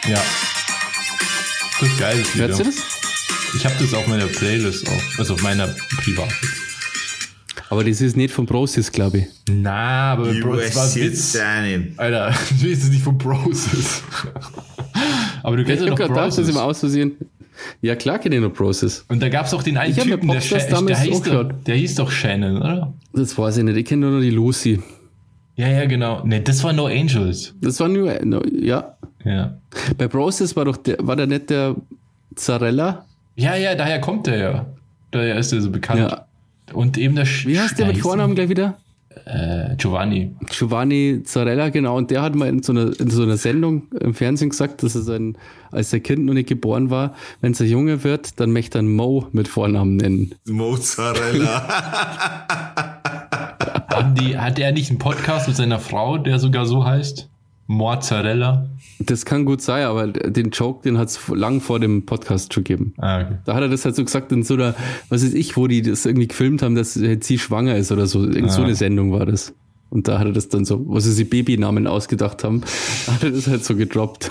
Ja. Das ist geil. Das ihr ja. das? Ich habe das auf meiner Playlist auch. Also auf meiner privaten. Aber das ist nicht von Brosis, glaube ich. Na, aber das war Witz. Alter, (laughs) du es nicht von Broses. aber du kennst ja noch gerade gedacht, dass ich Broses. mal aus Versehen. Ja, klar kenne ich noch Brosis. Und da gab es auch den einen Ich Typen, der, Popstars Sha- damals der, hieß auch doch, gehört. der hieß doch Shannon, oder? Das weiß ich nicht. Ich kenne nur noch die Lucy. Ja, ja, genau. Ne, das war No Angels. Das war nur, no, ja. Ja. Bei Brosis war doch der, war der nicht der Zarella? Ja, ja, daher kommt der ja. Daher ist er so bekannt. Ja. Und eben der Sch- Wie heißt der mit. Vornamen gleich wieder? Äh, Giovanni. Giovanni Zarella, genau. Und der hat mal in so einer, in so einer Sendung im Fernsehen gesagt, dass er sein, als sein Kind noch nicht geboren war, wenn es ein Junge wird, dann möchte er Mo mit Vornamen nennen. Mozzarella. (laughs) Haben die, hat er nicht einen Podcast mit seiner Frau, der sogar so heißt? Mozzarella. Das kann gut sein, aber den Joke, den hat es lang vor dem Podcast schon gegeben. Ah, okay. Da hat er das halt so gesagt in so einer, was weiß ich, wo die das irgendwie gefilmt haben, dass sie schwanger ist oder so. Irgend so Ah. eine Sendung war das. Und da hat er das dann so, wo sie sich Babynamen ausgedacht haben, (laughs) hat er das halt so gedroppt.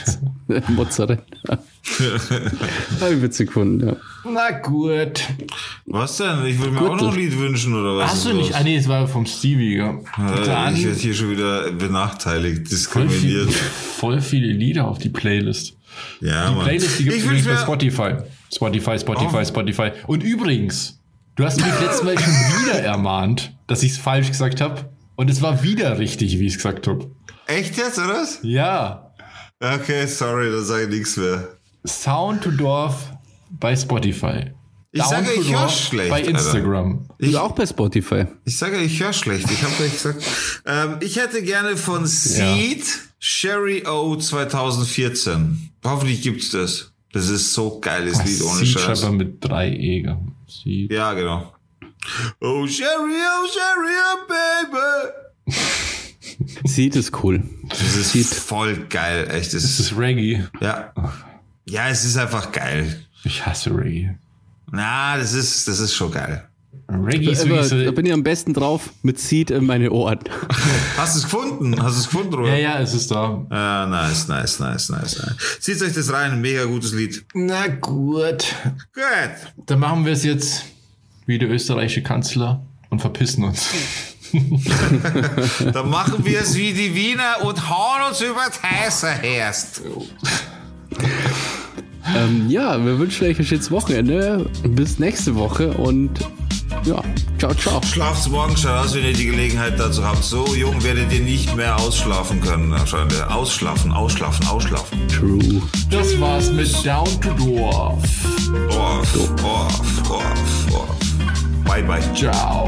(laughs) Mozzarella. (laughs) Habe ich witzig gefunden, ja. Na gut. Was denn? Ich würde mir Gut, auch noch ein Lied wünschen, oder was? Hast du nicht? Ah, nee, es war vom Stevie. Ja. Dann ich werde hier schon wieder benachteiligt, voll, viel, diskriminiert. voll viele Lieder auf die Playlist. Ja, Die Mann. Playlist, die gibt es ich übrigens bei mir, Spotify. Spotify, Spotify, Oh. Spotify. Und übrigens, du hast mich letztes Mal schon wieder ermahnt, dass ich es falsch gesagt habe. Und es war wieder richtig, wie ich es gesagt habe. echt jetzt, oder was? Ja. Okay, sorry, da sage ich nichts mehr. Sound to Dorf bei Spotify. Ich Down sage, ich höre schlecht. Bei Alter. Instagram. Ich auch bei Spotify. Ich sage, ich höre schlecht. Ich habe gleich gesagt. Ähm, ich hätte gerne von Seed Sherry O 2014. Hoffentlich gibt's das. Das ist so geiles Lied ohne Seed Scheiß. man mit drei E. Seed. Ja, genau. Oh Sherry, oh Sherry, oh Baby. Sieht es cool. Das ist Seed. voll geil, echt. Das Das ist, ist Reggae. ja. Ja, es ist einfach geil. Ich hasse Reggae. Na, das ist, das ist schon geil. Reggae ist Aber, so. da bin ich am besten drauf mit Seed in meine Ohren. (laughs) Hast du es gefunden? Hast du es gefunden, Robert? Ja, ja, es ist da. Ja, nice, nice, nice, nice. nice. Zieht euch das rein, mega gutes Lied. Na gut. Gut. Dann machen wir es jetzt wie der österreichische Kanzler und verpissen uns. (laughs) Dann machen wir es wie die Wiener und hauen uns über das heiße Herst. ähm, ja, wir wünschen euch ein schönes Wochenende. Bis nächste Woche und ja, ciao, ciao. Schlaft morgen schon aus, wenn ihr die Gelegenheit dazu habt. So jung werdet ihr nicht mehr ausschlafen können. Wahrscheinlich. Ausschlafen, ausschlafen, ausschlafen. True. Das war's mit Down to Dorf. Orf, orf, orf, orf. Bye, bye. Ciao.